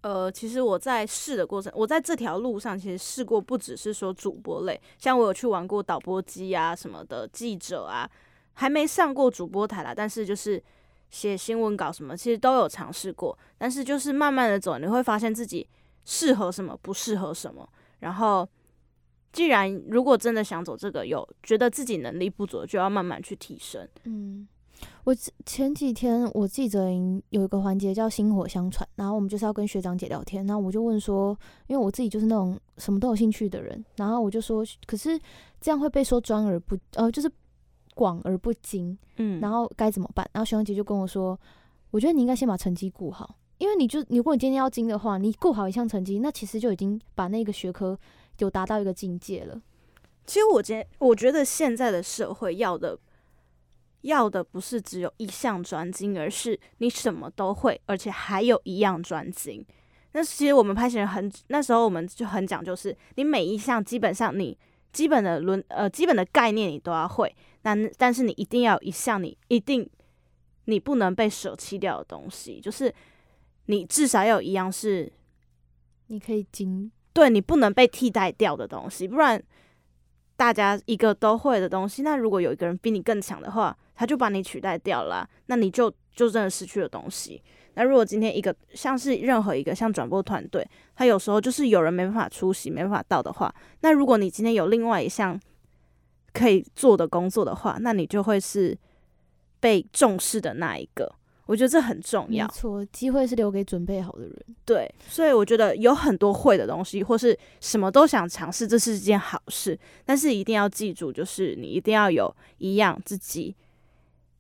Speaker 2: 呃，其实我在试的过程，我在这条路上其实试过，不只是说主播类，像我有去玩过导播机啊什么的，记者啊，还没上过主播台啦，但是就是写新闻稿什么，其实都有尝试过。但是就是慢慢的走，你会发现自己适合什么，不适合什么。然后，既然如果真的想走这个，有觉得自己能力不足，就要慢慢去提升。
Speaker 1: 嗯，我前几天我记者营有一个环节叫薪火相传，然后我们就是要跟学长姐聊天，然后我就问说，因为我自己就是那种什么都有兴趣的人，然后我就说，可是这样会被说专而不呃，就是广而不精，
Speaker 2: 嗯，
Speaker 1: 然后该怎么办？然后学长姐就跟我说，我觉得你应该先把成绩顾好，因为你就如果你今天要精的话，你顾好一项成绩，那其实就已经把那个学科有达到一个境界了。
Speaker 2: 其实我觉我觉得现在的社会要的要的不是只有一项专精，而是你什么都会，而且还有一样专精。那其实我们拍戏人很那时候我们就很讲，究是你每一项基本上你基本的轮呃基本的概念你都要会，那但是你一定要有一项你一定你不能被舍弃掉的东西，就是你至少要有一样是
Speaker 1: 你可以精，
Speaker 2: 对你不能被替代掉的东西，不然大家一个都会的东西，那如果有一个人比你更强的话，他就把你取代掉了啊，那你就就真的失去了东西。那如果今天一个像是任何一个像转播团队，他有时候就是有人没办法出席、没办法到的话，那如果你今天有另外一项可以做的工作的话，那你就会是被重视的那一个。我觉得这很重要。
Speaker 1: 没错，机会是留给准备好的人。
Speaker 2: 对，所以我觉得有很多会的东西，或是什么都想尝试，这是一件好事。但是一定要记住，就是你一定要有一样自己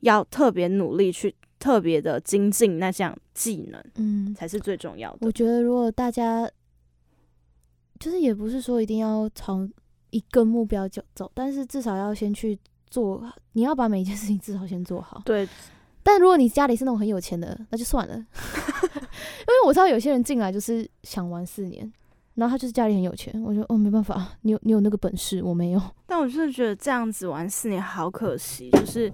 Speaker 2: 要特别努力去特别的精进那项技能，
Speaker 1: 嗯，
Speaker 2: 才是最重要的。
Speaker 1: 我觉得如果大家就是也不是说一定要朝一个目标就走，但是至少要先去做，你要把每一件事情至少先做好。
Speaker 2: 对，
Speaker 1: 但如果你家里是那种很有钱的，那就算了，因为我知道有些人进来就是想玩四年，然后他就是家里很有钱，我觉得哦没办法，你有你有那个本事，我没有。
Speaker 2: 但我真的觉得这样子玩四年好可惜，就是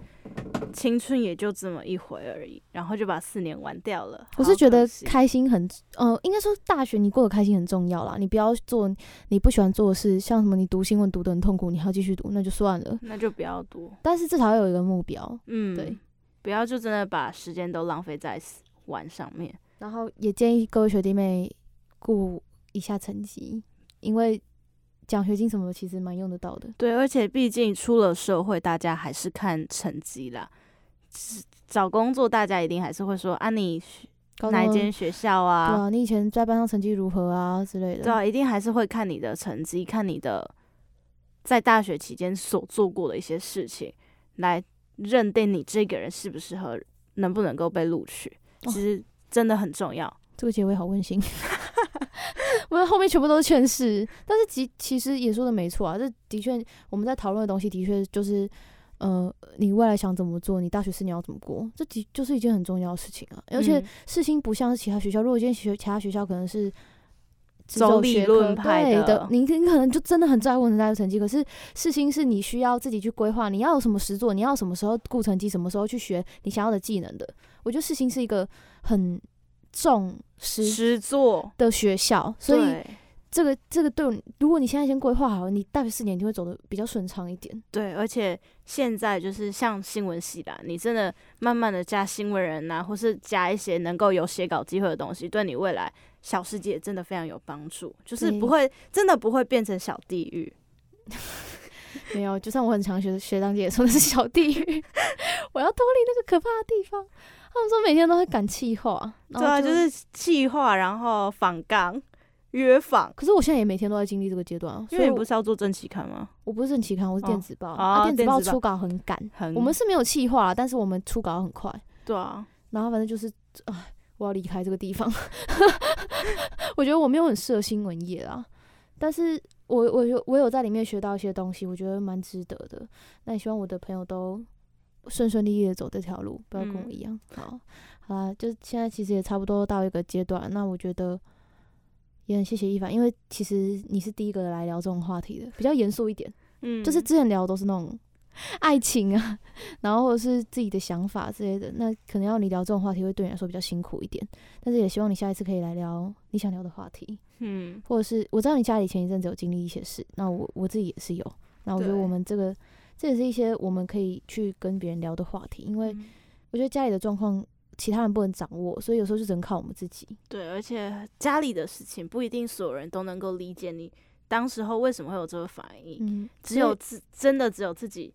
Speaker 2: 青春也就这么一回而已，然后就把四年玩掉了。
Speaker 1: 我是觉得开心很，呃，应该说大学你过得开心很重要啦。你不要做你不喜欢做的事，像什么你读新闻读得很痛苦，你还要继续读，那就算了。
Speaker 2: 那就不要读，
Speaker 1: 但是至少要有一个目标，
Speaker 2: 嗯，
Speaker 1: 对，
Speaker 2: 不要就真的把时间都浪费在玩上面。
Speaker 1: 然后也建议各位学弟妹顾一下成绩，因为奖学金什么的其实蛮用得到的。
Speaker 2: 对，而且毕竟出了社会，大家还是看成绩啦。找工作，大家一定还是会说啊，你哪一间学校
Speaker 1: 对
Speaker 2: 啊？
Speaker 1: 啊，你以前在班上成绩如何啊之类的。
Speaker 2: 对啊，一定还是会看你的成绩，看你的在大学期间所做过的一些事情，来认定你这个人适不适合，能不能够被录取。
Speaker 1: 哦
Speaker 2: 其实真的很重要。
Speaker 1: 这个结尾好温馨，我们后面全部都是劝世，但是其其实也说的没错啊，这的确我们在讨论的东西的确就是，呃，你未来想怎么做，你大学四年要怎么过，这的就是一件很重要的事情啊。而且
Speaker 2: 嗯
Speaker 1: 世新不像是其他学校，如果今天学其他学校可能是只
Speaker 2: 走理论派的，
Speaker 1: 你你可能就真的很在乎你大学成绩。可是世新是你需要自己去规划，你要有什么实做，你要什么时候顾成绩，什么时候去学你想要的技能的。我觉得世新是一个很重实
Speaker 2: 实作，
Speaker 1: 的学校，所以
Speaker 2: 对
Speaker 1: 这个这个对我，如果你现在先规划好，你大学四年你会走的比较顺畅一点。
Speaker 2: 对，而且现在就是像新闻系啦，你真的慢慢的加新闻人呐、或是加一些能够有写稿机会的东西，对你未来小世界真的非常有帮助，就是不会真的不会变成小地狱。
Speaker 1: 没有，就算我很常学学长姐也说的是小地狱，我要脱离那个可怕的地方。他们说每天都会赶气话，
Speaker 2: 对啊，就是气化，然后访纲、约访，
Speaker 1: 可是我现在也每天都在经历这个阶段啊，
Speaker 2: 因为你
Speaker 1: 所以你
Speaker 2: 不是要做正期刊吗？
Speaker 1: 我不是正期刊，我是电子报，
Speaker 2: 哦
Speaker 1: 啊，电子报
Speaker 2: 电子报
Speaker 1: 出稿很赶，
Speaker 2: 很
Speaker 1: 我们是没有气化，但是我们出稿很快，
Speaker 2: 对啊，
Speaker 1: 然后反正就是，哎，我要离开这个地方。我觉得我没有很适合新闻业啊，但是我我有我有在里面学到一些东西，我觉得蛮值得的。那也希望我的朋友都顺顺利利的走这条路，不要跟我一样。好，好啦，就现在其实也差不多到一个阶段，那我觉得也很谢谢一凡，因为其实你是第一个来聊这种话题的，比较严肃一点。
Speaker 2: 嗯，
Speaker 1: 就是之前聊都是那种爱情啊，然后或者是自己的想法之类的，那可能要你聊这种话题会对你来说比较辛苦一点。但是也希望你下一次可以来聊你想聊的话题，
Speaker 2: 嗯，
Speaker 1: 或者是我知道你家里前一阵子有经历一些事，那我我自己也是有，那我觉得我们这个这也是一些我们可以去跟别人聊的话题，因为
Speaker 2: 嗯
Speaker 1: 我觉得家里的状况其他人不能掌握，所以有时候就只能靠我们自己。
Speaker 2: 对，而且家里的事情不一定所有人都能够理解你当时候为什么会有这个反应，
Speaker 1: 嗯，
Speaker 2: 只有自真的只有自己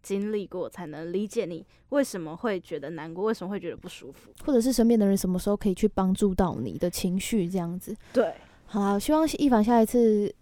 Speaker 2: 经历过，才能理解你为什么会觉得难过，为什么会觉得不舒服。
Speaker 1: 或者是身边的人什么时候可以去帮助到你的情绪这样子。
Speaker 2: 对，
Speaker 1: 好啦，希望一凡下一次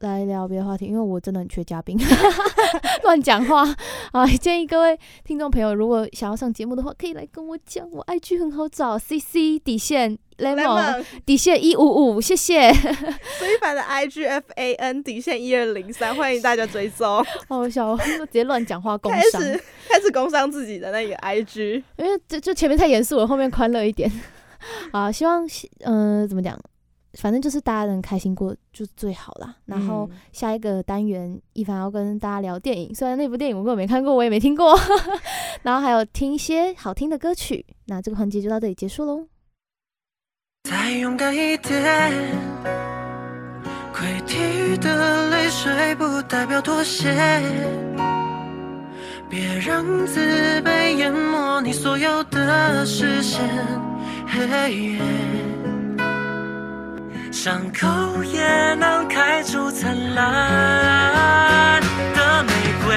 Speaker 1: 来聊别的话题，因为我真的很缺嘉宾，乱讲话啊！建议各位听众朋友，如果想要上节目的话，可以来跟我讲，我 IG 很好找，C C 底线 lemon 底线一五五，谢谢。
Speaker 2: 非凡的 IGFAN 底线一二零三，欢迎大家追踪。
Speaker 1: 好 笑，我直接乱讲话工
Speaker 2: 开
Speaker 1: 伤，
Speaker 2: 始开始工伤自己的那个 IG，
Speaker 1: 因为这就前面太严肃了，后面欢乐一点。啊，希望嗯、呃怎么讲？反正就是大家能开心过就最好啦。然后
Speaker 2: 嗯
Speaker 1: 下一个单元，一凡要跟大家聊电影，虽然那部电影我根本没看过，我也没听过，然后还有听一些好听的歌曲。那这个环节就到这里结束喽。
Speaker 3: 再勇敢一点，溃堤的泪水不代表妥协，别让自卑淹没你所有的视线。嘿伤口也能开出灿烂的玫瑰。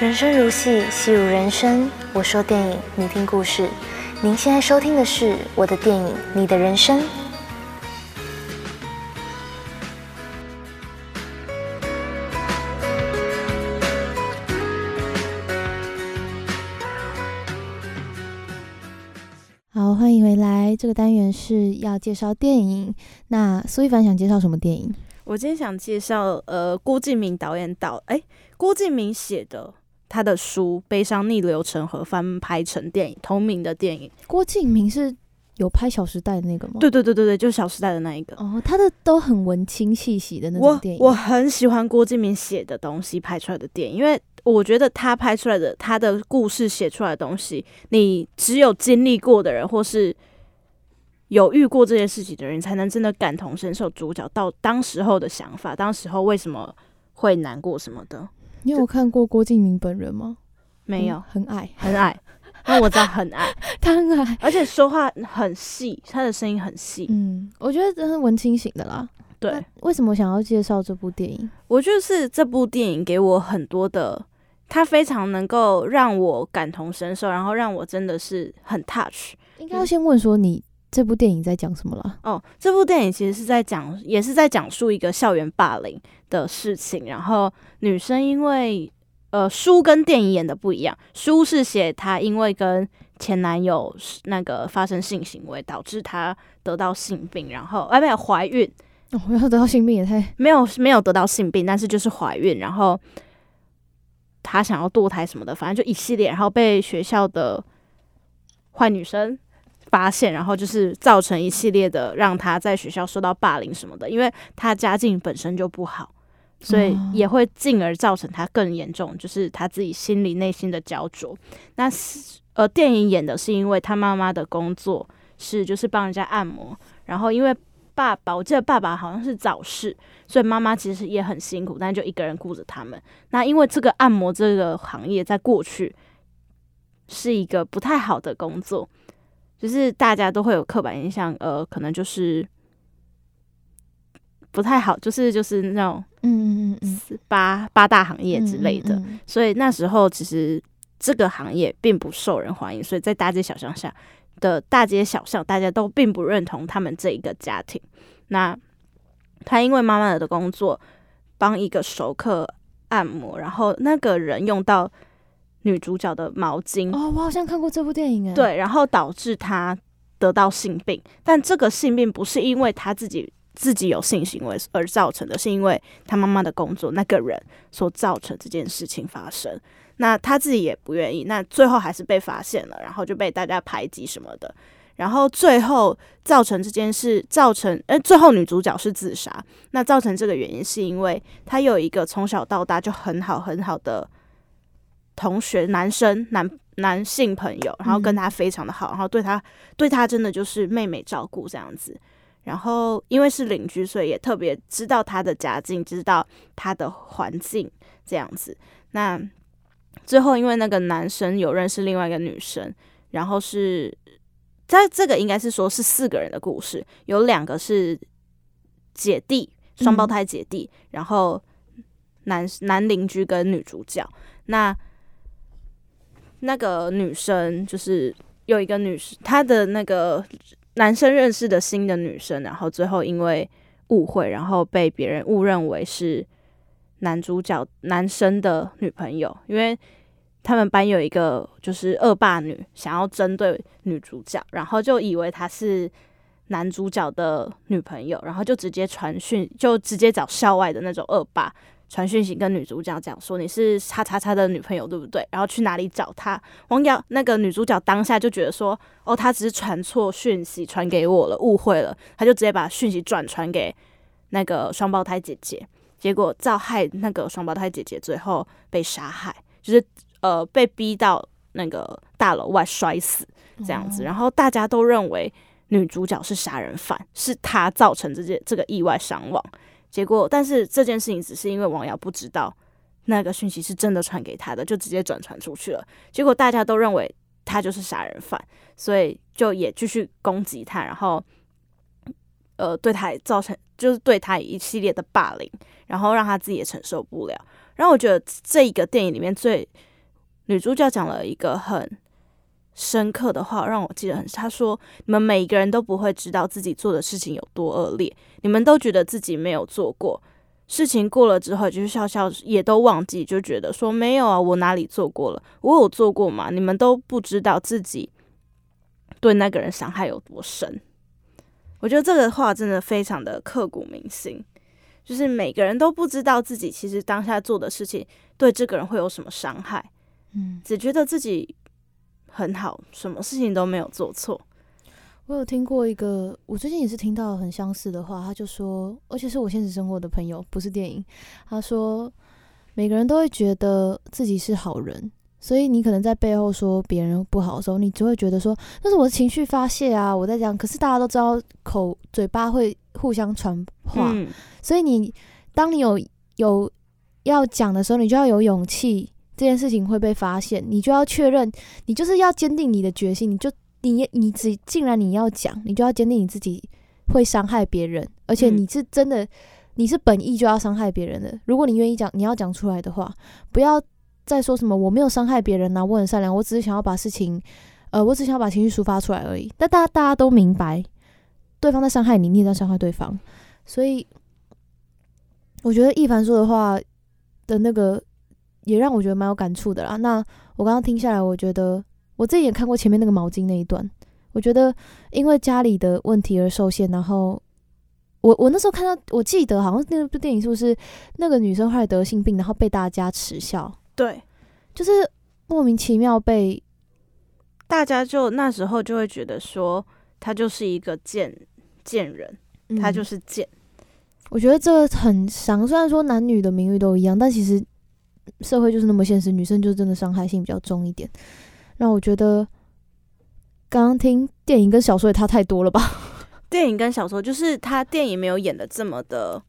Speaker 4: 人生如戏，戏如人生。我说电影，你听故事。您现在收听的是我的电影，你的人生。
Speaker 1: 个单元是要介绍电影。那苏一凡想介绍什么电影？
Speaker 2: 我今天想介绍呃郭敬明导演导哎、郭敬明写的他的书《悲伤逆流成河》翻拍成电影同名的电影。
Speaker 1: 郭敬明是有拍《小时代》的那个吗？
Speaker 2: 对对对对对，就是《小时代》的那一个。
Speaker 1: 哦，他的都很文青气息的那种电影。
Speaker 2: 我很喜欢郭敬明写的东西拍出来的电影，因为我觉得他拍出来的他的故事写出来的东西，你只有经历过的人，或是有遇过这些事情的人，才能真的感同身受主角到当时候的想法，当时候为什么会难过什么的。
Speaker 1: 你有看过郭敬明本人吗？
Speaker 2: 没有
Speaker 1: 嗯，很矮，
Speaker 2: 很矮，那我知道很矮，
Speaker 1: 他很矮。
Speaker 2: 而且说话很细，他的声音很细。
Speaker 1: 嗯，我觉得真是文青型的啦。
Speaker 2: 对，
Speaker 1: 为什么想要介绍这部电影？
Speaker 2: 我就是这部电影给我很多的，它非常能够让我感同身受，然后让我真的是很 touch。
Speaker 1: 应该要先问说你这部电影在讲什么了？
Speaker 2: 哦，这部电影其实是在讲，也是在讲述一个校园霸凌的事情。然后女生因为呃书跟电影演的不一样，书是写她因为跟前男友那个发生性行为，导致她得到性病，然后哎没有怀孕，
Speaker 1: 哦，我要得到性病也太……
Speaker 2: 没有没有得到性病，但是就是怀孕，然后她想要堕胎什么的，反正就一系列，然后被学校的坏女生发现，然后就是造成一系列的让他在学校受到霸凌什么的，因为他家境本身就不好，所以也会进而造成他更严重，就是他自己心里内心的焦灼。那是呃，电影演的是因为他妈妈的工作是就是帮人家按摩，然后因为爸爸，我记得爸爸好像是早逝，所以妈妈其实也很辛苦，但就一个人顾着他们。那因为这个按摩这个行业在过去是一个不太好的工作，就是大家都会有刻板印象，呃，可能就是不太好，就是就是那种
Speaker 1: 嗯嗯嗯
Speaker 2: 四八八大行业
Speaker 1: 嗯
Speaker 2: 之类的。
Speaker 1: 嗯嗯
Speaker 2: 所以那时候其实这个行业并不受人欢迎，所以在大街小巷下的大街小巷，大家都并不认同他们这一个家庭。那他因为妈妈的工作帮一个熟客按摩，然后那个人用到女主角的毛巾，
Speaker 1: 哦，我好像看过这部电影哎。，
Speaker 2: 对，然后导致她得到性病，但这个性病不是因为她自己自己有性行为而造成的，是因为她妈妈的工作那个人所造成这件事情发生。那她自己也不愿意，那最后还是被发现了，然后就被大家排挤什么的。然后最后造成这件事，造成呃，最后女主角是自杀。那造成这个原因是因为她有一个从小到大就很好很好的同学，男生男男性朋友，然后跟他非常的好，然后对他对他真的就是妹妹照顾这样子。然后因为是邻居，所以也特别知道他的家境，知道他的环境这样子。那最后因为那个男生有认识另外一个女生，然后是。在这个应该是说是四个人的故事，有两个是姐弟，双胞胎姐弟，然后男男邻居跟女主角。那那个女生就是有一个女生，她的那个男生认识的新的女生，然后最后因为误会，然后被别人误认为是男主角男生的女朋友，因为。他们班有一个就是恶霸女，想要针对女主角，然后就以为她是男主角的女朋友，然后就直接传讯，就直接找校外的那种恶霸传讯息跟女主角讲说你是叉叉叉的女朋友，对不对？然后去哪里找他？王瑶那个女主角当下就觉得说，哦，他只是传错讯息传给我了，误会了，他就直接把讯息转传给那个双胞胎姐姐，结果造害那个双胞胎姐姐最后被杀害，就是。呃，被逼到那个大楼外摔死这样子，然后大家都认为女主角是杀人犯，是她造成这件这个意外伤亡。结果，但是这件事情只是因为王瑶不知道那个讯息是真的传给他的，就直接转传出去了。结果大家都认为他就是杀人犯，所以就也继续攻击他，然后呃，对他造成就是对他一系列的霸凌，然后让他自己也承受不了。然后我觉得这一个电影里面最。女主角讲了一个很深刻的话，让我记得很。他说：“你们每一个人都不会知道自己做的事情有多恶劣，你们都觉得自己没有做过。事情过了之后，就是笑笑也都忘记，就觉得说没有啊，我哪里做过了？我有做过吗？你们都不知道自己对那个人伤害有多深。”我觉得这个话真的非常的刻骨铭心，就是每个人都不知道自己其实当下做的事情对这个人会有什么伤害。嗯，只觉得自己很好，什么事情都没有做错。
Speaker 1: 我有听过一个，我最近也是听到很相似的话，他就说，而且是我现实生活的朋友，不是电影。他说，每个人都会觉得自己是好人，所以你可能在背后说别人不好的时候，你只会觉得说，那是我的情绪发泄啊，我在讲。可是大家都知道，口嘴巴会互相传话，所以你当你有有要讲的时候，你就要有勇气。这件事情会被发现，你就要确认，你就是要坚定你的决心。你就你你只既然你要讲，你就要坚定你自己会伤害别人，而且你是真的，你是本意就要伤害别人的。如果你愿意讲，你要讲出来的话，不要再说什么我没有伤害别人呐，我很善良，我只是想要把事情，呃，我只想要把情绪抒发出来而已。但大家大家都明白，对方在伤害你，你也在伤害对方，所以我觉得一凡说的话的那个。也让我觉得蛮有感触的啦。那我刚刚听下来，我觉得我自己也看过前面那个毛巾那一段。我觉得因为家里的问题而受限，然后我我那时候看到，我记得好像那部电影是不是那个女生后来得性病，然后被大家耻笑？
Speaker 2: 对，
Speaker 1: 就是莫名其妙被
Speaker 2: 大家就那时候就会觉得说他就是一个贱贱人，他就是贱。
Speaker 1: 我觉得这个很伤，虽然说男女的名誉都一样，但其实。社会就是那么现实，女生就真的伤害性比较重一点。让我觉得，刚刚听电影跟小说也差太多了吧？
Speaker 2: 电影跟小说就是他电影没有演的这么的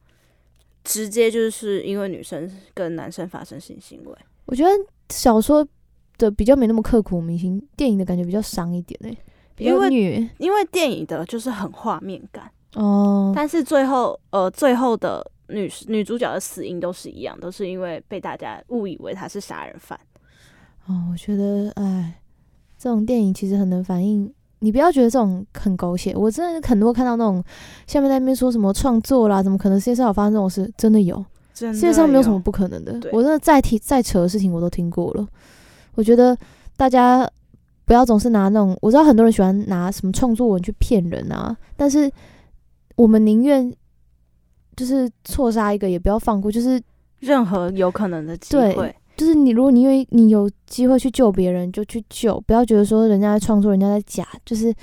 Speaker 2: 直接，就是因为女生跟男生发生性行为。
Speaker 1: 我觉得小说的比较没那么刻骨铭心，电影的感觉比较伤一点诶，比较虐。
Speaker 2: 因为电影的就是很画面感哦，但是最后呃最后的。女女主角的死因都是一样，都是因为被大家误以为她是杀人犯。
Speaker 1: 哦，我觉得，哎，这种电影其实很能反映。你不要觉得这种很狗血，我真的很多看到那种下面在那边说什么创作啦，怎么可能世界上有发生这种事？真的有，世界上没有什么不可能的。我真的再提再扯的事情我都听过了。我觉得大家不要总是拿那种，我知道很多人喜欢拿什么创作文去骗人啊，但是我们宁愿。就是错杀一个也不要放过，就是
Speaker 2: 任何有可能的机
Speaker 1: 对
Speaker 2: 会，
Speaker 1: 就是你，如果你因为你有机会去救别人，就去救，不要觉得说人家在创作，人家在假，就是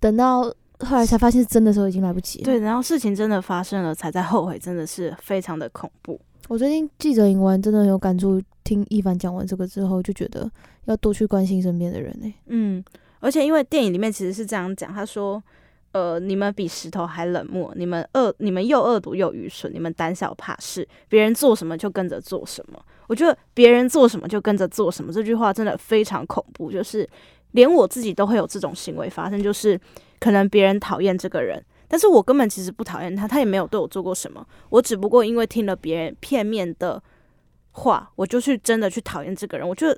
Speaker 1: 等到后来才发现是真的时候，已经来不及了。
Speaker 2: 对，然后事情真的发生了，才在后悔，真的是非常的恐怖。
Speaker 1: 我最近记者营完，真的有感触，听一凡讲完这个之后，就觉得要多去关心身边的人呢、
Speaker 2: 嗯，而且因为电影里面其实是这样讲，他说，呃，你们比石头还冷漠，你们恶，你们又恶毒又愚蠢，你们胆小怕事，别人做什么就跟着做什么。我觉得别人做什么就跟着做什么这句话真的非常恐怖，就是连我自己都会有这种行为发生，就是可能别人讨厌这个人。但是我根本其实不讨厌他，他也没有对我做过什么，我只不过因为听了别人片面的话，我就去真的去讨厌这个人。我觉得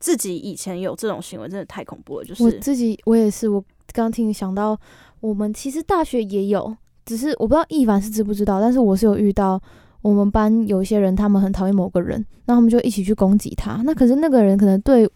Speaker 2: 自己以前有这种行为，真的太恐怖了。就是
Speaker 1: 我自己我也是，我刚听想到，我们其实大学也有，只是我不知道一凡是知不知道，但是我是有遇到我们班有一些人，他们很讨厌某个人，那他们就一起去攻击他。那可是那个人可能对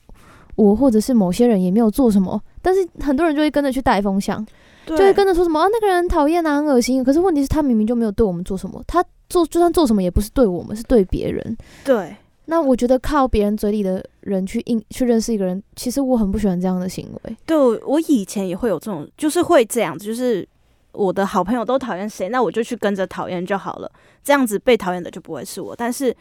Speaker 1: 我或者是某些人也没有做什么，但是很多人就会跟着去带风向，就会跟着说什么啊那个人很讨厌啊，很恶心。可是问题是，他明明就没有对我们做什么，他做就算做什么也不是对我们，是对别人。
Speaker 2: 对
Speaker 1: 那我觉得靠别人嘴里的人去应去认识一个人，其实我很不喜欢这样的行为。
Speaker 2: 对，我我以前也会有这种，就是会这样子，就是我的好朋友都讨厌谁，那我就去跟着讨厌就好了，这样子被讨厌的就不会是我。但是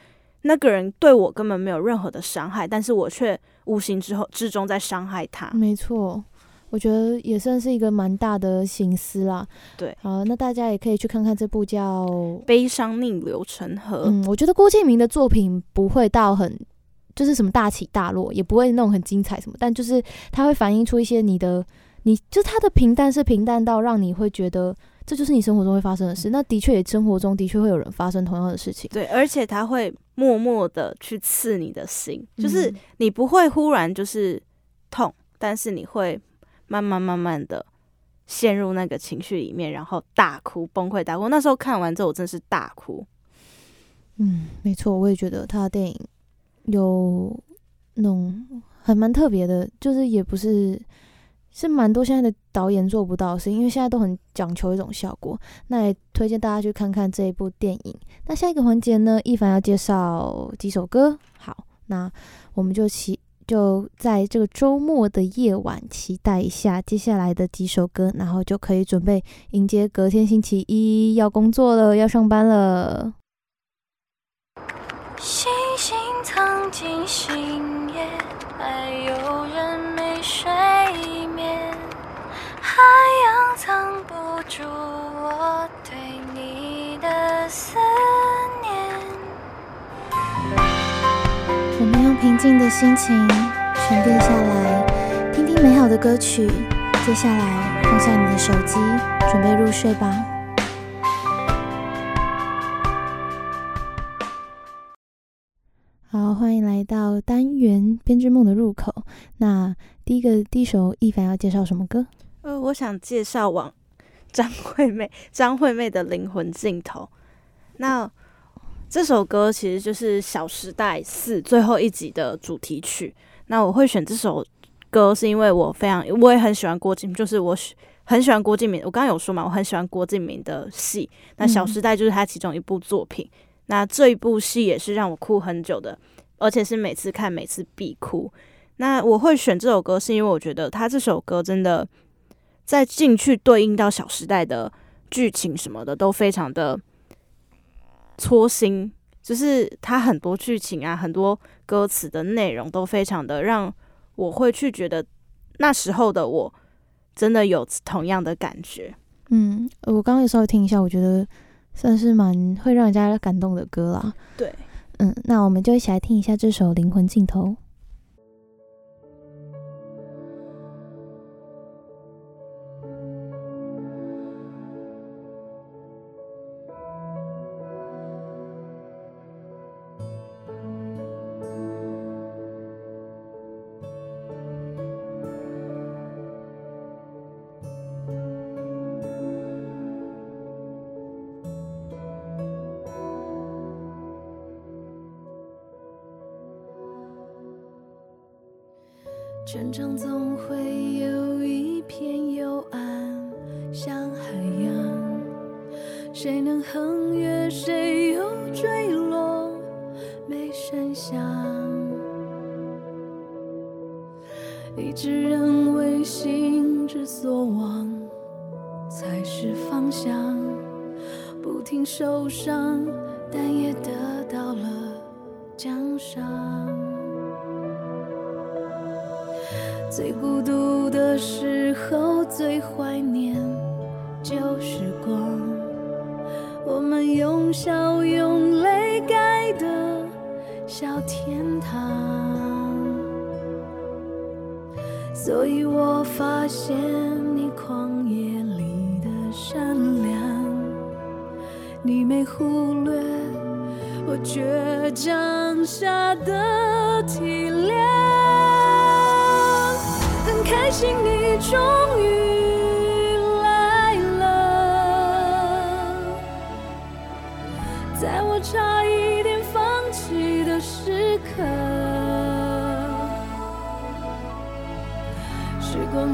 Speaker 2: 那个人对我根本没有任何的伤害，但是我却无形之后之中在伤害他。
Speaker 1: 没错，我觉得也算是一个蛮大的心思啦。
Speaker 2: 对，
Speaker 1: 好，那大家也可以去看看这部叫……
Speaker 2: 悲伤逆流成河，
Speaker 1: 嗯，我觉得郭敬明的作品不会到很。就是什么大起大落，也不会那种很精彩什么，但就是它会反映出一些你的，你就是它的平淡是平淡到让你会觉得这就是你生活中会发生的事。那的确也生活中的确会有人发生同样的事情。
Speaker 2: 对，而且他会默默的去刺你的心，就是
Speaker 1: 嗯
Speaker 2: 你不会忽然就是痛，但是你会慢慢慢慢的陷入那个情绪里面，然后大哭崩溃大哭。那时候看完之后，我真是大哭。
Speaker 1: 嗯，没错，我也觉得他的电影有那种还蛮特别的，就是也不是是蛮多现在的导演做不到的事，因为现在都很讲求一种效果。那也推荐大家去看看这一部电影。那下一个环节呢，一凡要介绍几首歌。好，那我们就起就在这个周末的夜晚期待一下接下来的几首歌，然后就可以准备迎接隔天星期一要工作了，要上班了。
Speaker 3: 星星藏进星夜，还有人没睡眠。海洋藏不住我对你的思念。
Speaker 1: 平静的心情沉淀下来，听听美好的歌曲。接下来放下你的手机，准备入睡吧。好，欢迎来到单元编织梦的入口。那第一个第一首，一凡要介绍什么歌？
Speaker 2: 呃，我想介绍往张惠妹张惠妹的灵魂尽头。那这首歌其实就是《小时代四》最后一集的主题曲。那我会选这首歌，是因为我非常我也很喜欢郭敬，就是我很喜欢郭敬明。我刚刚有说嘛，我很喜欢郭敬明的戏。那《小时代》就是他其中一部作品。那这一部戏也是让我哭很久的，而且是每次看每次必哭。那我会选这首歌，是因为我觉得他这首歌真的在进去对应到《小时代》的剧情什么的都非常的戳心，就是它很多剧情啊，很多歌词的内容都非常的让我会去觉得那时候的我真的有同样的感觉。
Speaker 1: 嗯，呃我刚刚也稍微听一下，我觉得算是蛮会让人家感动的歌啦。
Speaker 2: 对，
Speaker 1: 嗯，那我们就一起来听一下这首《灵魂尽头》。
Speaker 5: 所以我发现你旷野里的善良，你没忽略我倔强下的体谅。很开心你终于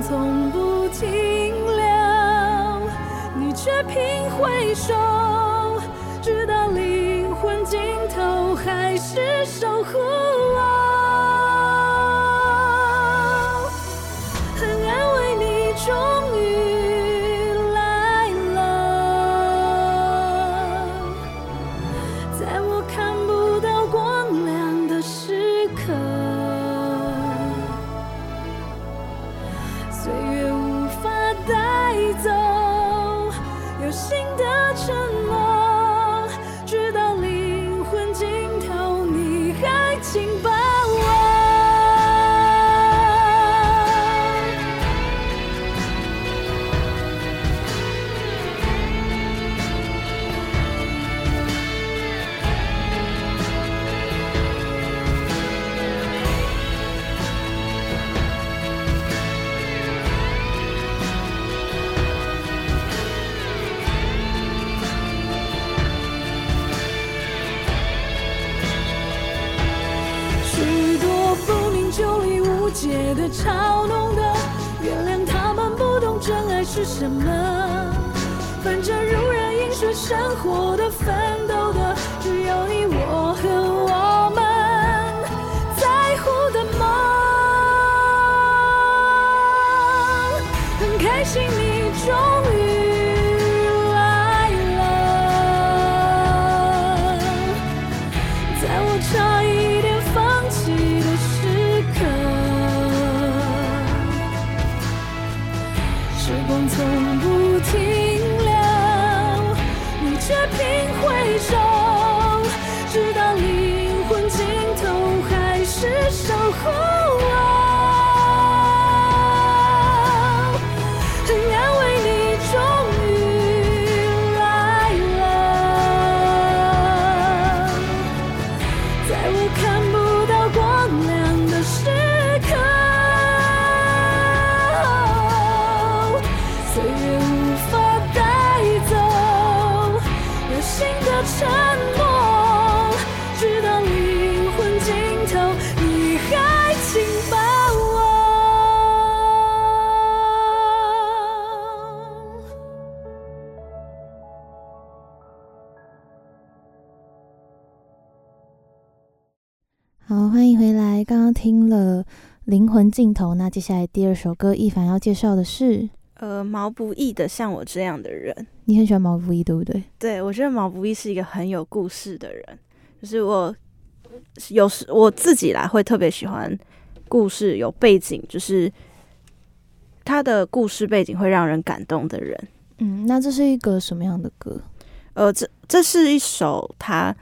Speaker 5: 从不停留，你却频回首，直到灵魂尽头还是守护。生活的、烦灵魂尽头》，
Speaker 1: 那接下来第二首歌，一凡要介绍的是，
Speaker 2: 呃，毛不易的《像我这样的人》，
Speaker 1: 你很喜欢毛不易，对不对？
Speaker 2: 对我觉得毛不易是一个很有故事的人，就是我有时我自己来会特别喜欢故事有背景，就是他的故事背景会让人感动的人。
Speaker 1: 嗯，那这是一个什么样的歌？
Speaker 2: 呃，这这是一首他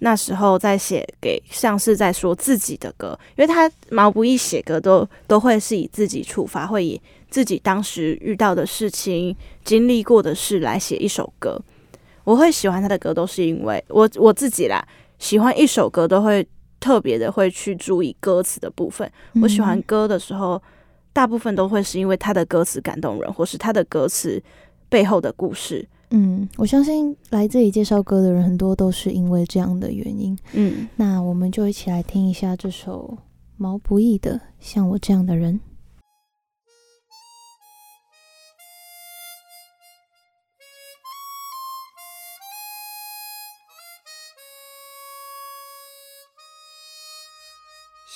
Speaker 2: 那时候在写给像是在说自己的歌，因为他毛不易写歌都都会是以自己出发，会以自己当时遇到的事情、经历过的事来写一首歌。我会喜欢他的歌，都是因为我我自己啦，喜欢一首歌都会特别的会去注意歌词的部分。我喜欢
Speaker 1: 嗯
Speaker 2: 歌的时候，大部分都会是因为他的歌词感动人，或是他的歌词背后的故事。
Speaker 1: 嗯我相信来这里介绍歌的人很多都是因为这样的原因。
Speaker 2: 嗯。
Speaker 1: 那我们就一起来听一下这首毛不易的像我这样的人。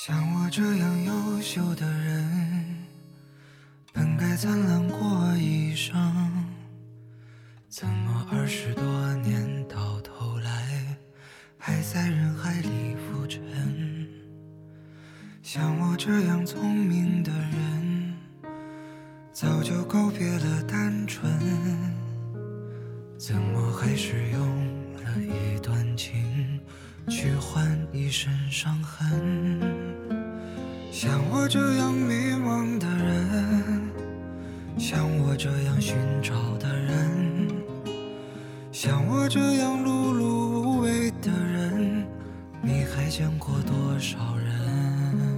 Speaker 6: 像我这样优秀的人本该灿烂过一生。怎么二十多年到头来，还在人海里浮沉？像我这样聪明的人，早就告别了单纯，怎么还是用了一段情？去换一身伤痕。像我这样迷茫的人，像我这样寻找的人，像我这样碌碌无为的人，你还见过多少人？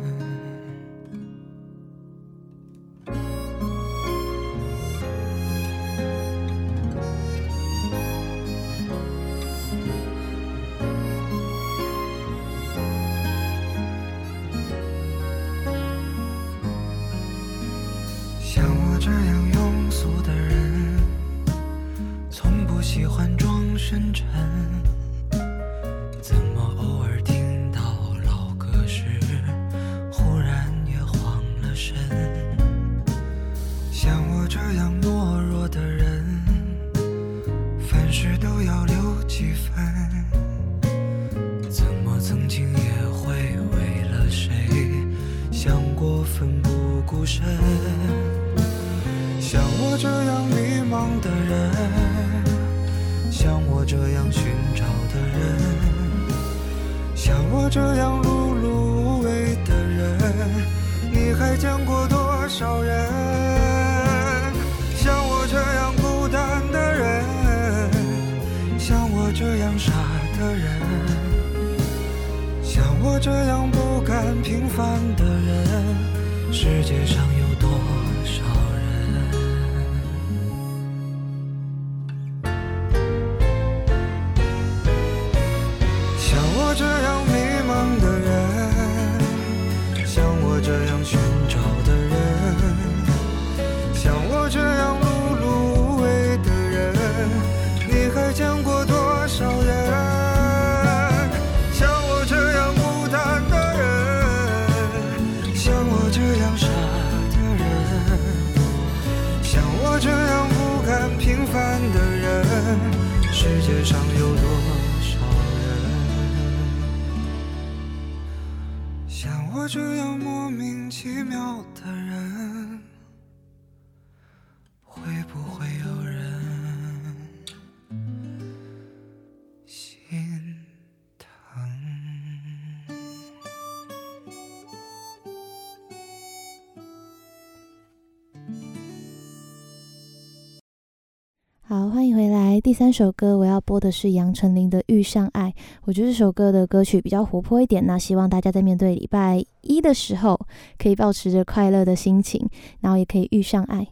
Speaker 1: 第三首歌我要播的是杨丞琳的《遇上爱》。我觉得这首歌的歌曲比较活泼一点，那希望大家在面对礼拜一的时候，可以保持着快乐的心情，然后也可以遇上爱。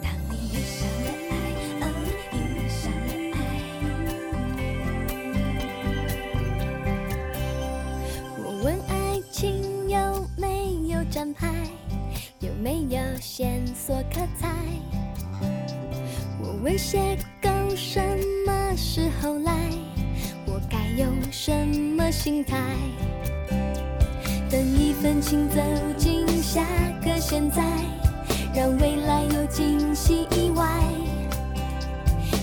Speaker 3: 当你遇上了爱，遇上了爱。我问爱情有没有站牌，没有线索可猜？我问邂逅什么时候来？我该用什么心态？等一份情走进下个现在。让未来有惊喜意外。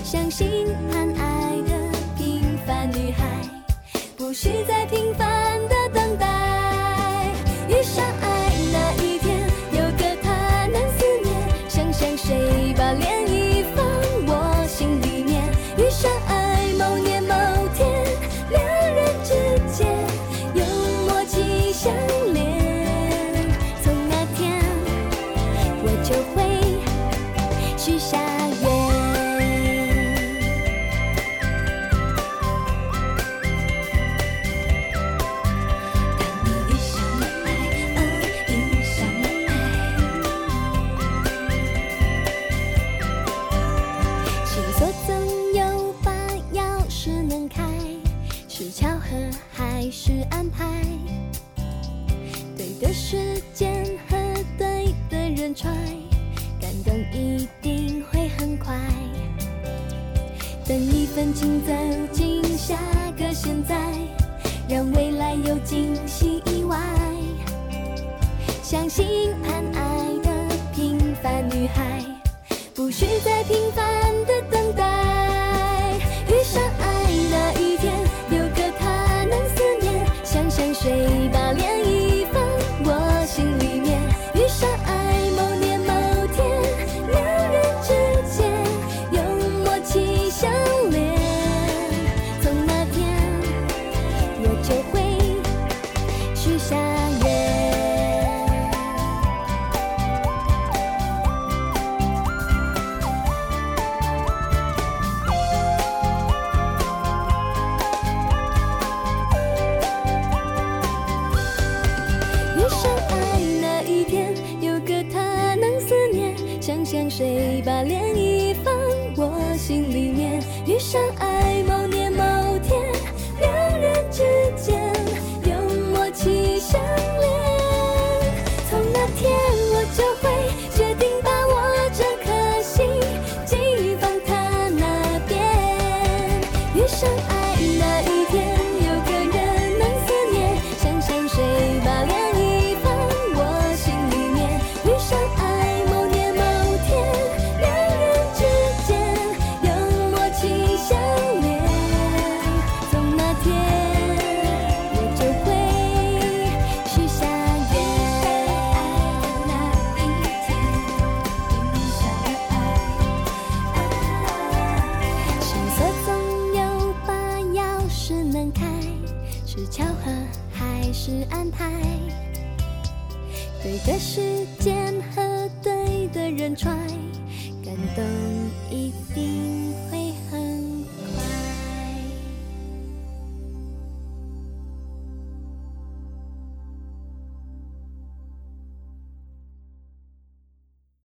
Speaker 3: 相信谈爱的平凡女孩，不需再平凡的等分清走进下个现在，让未来有惊喜意外。相信盼爱的平凡女孩，不需再平凡的等待。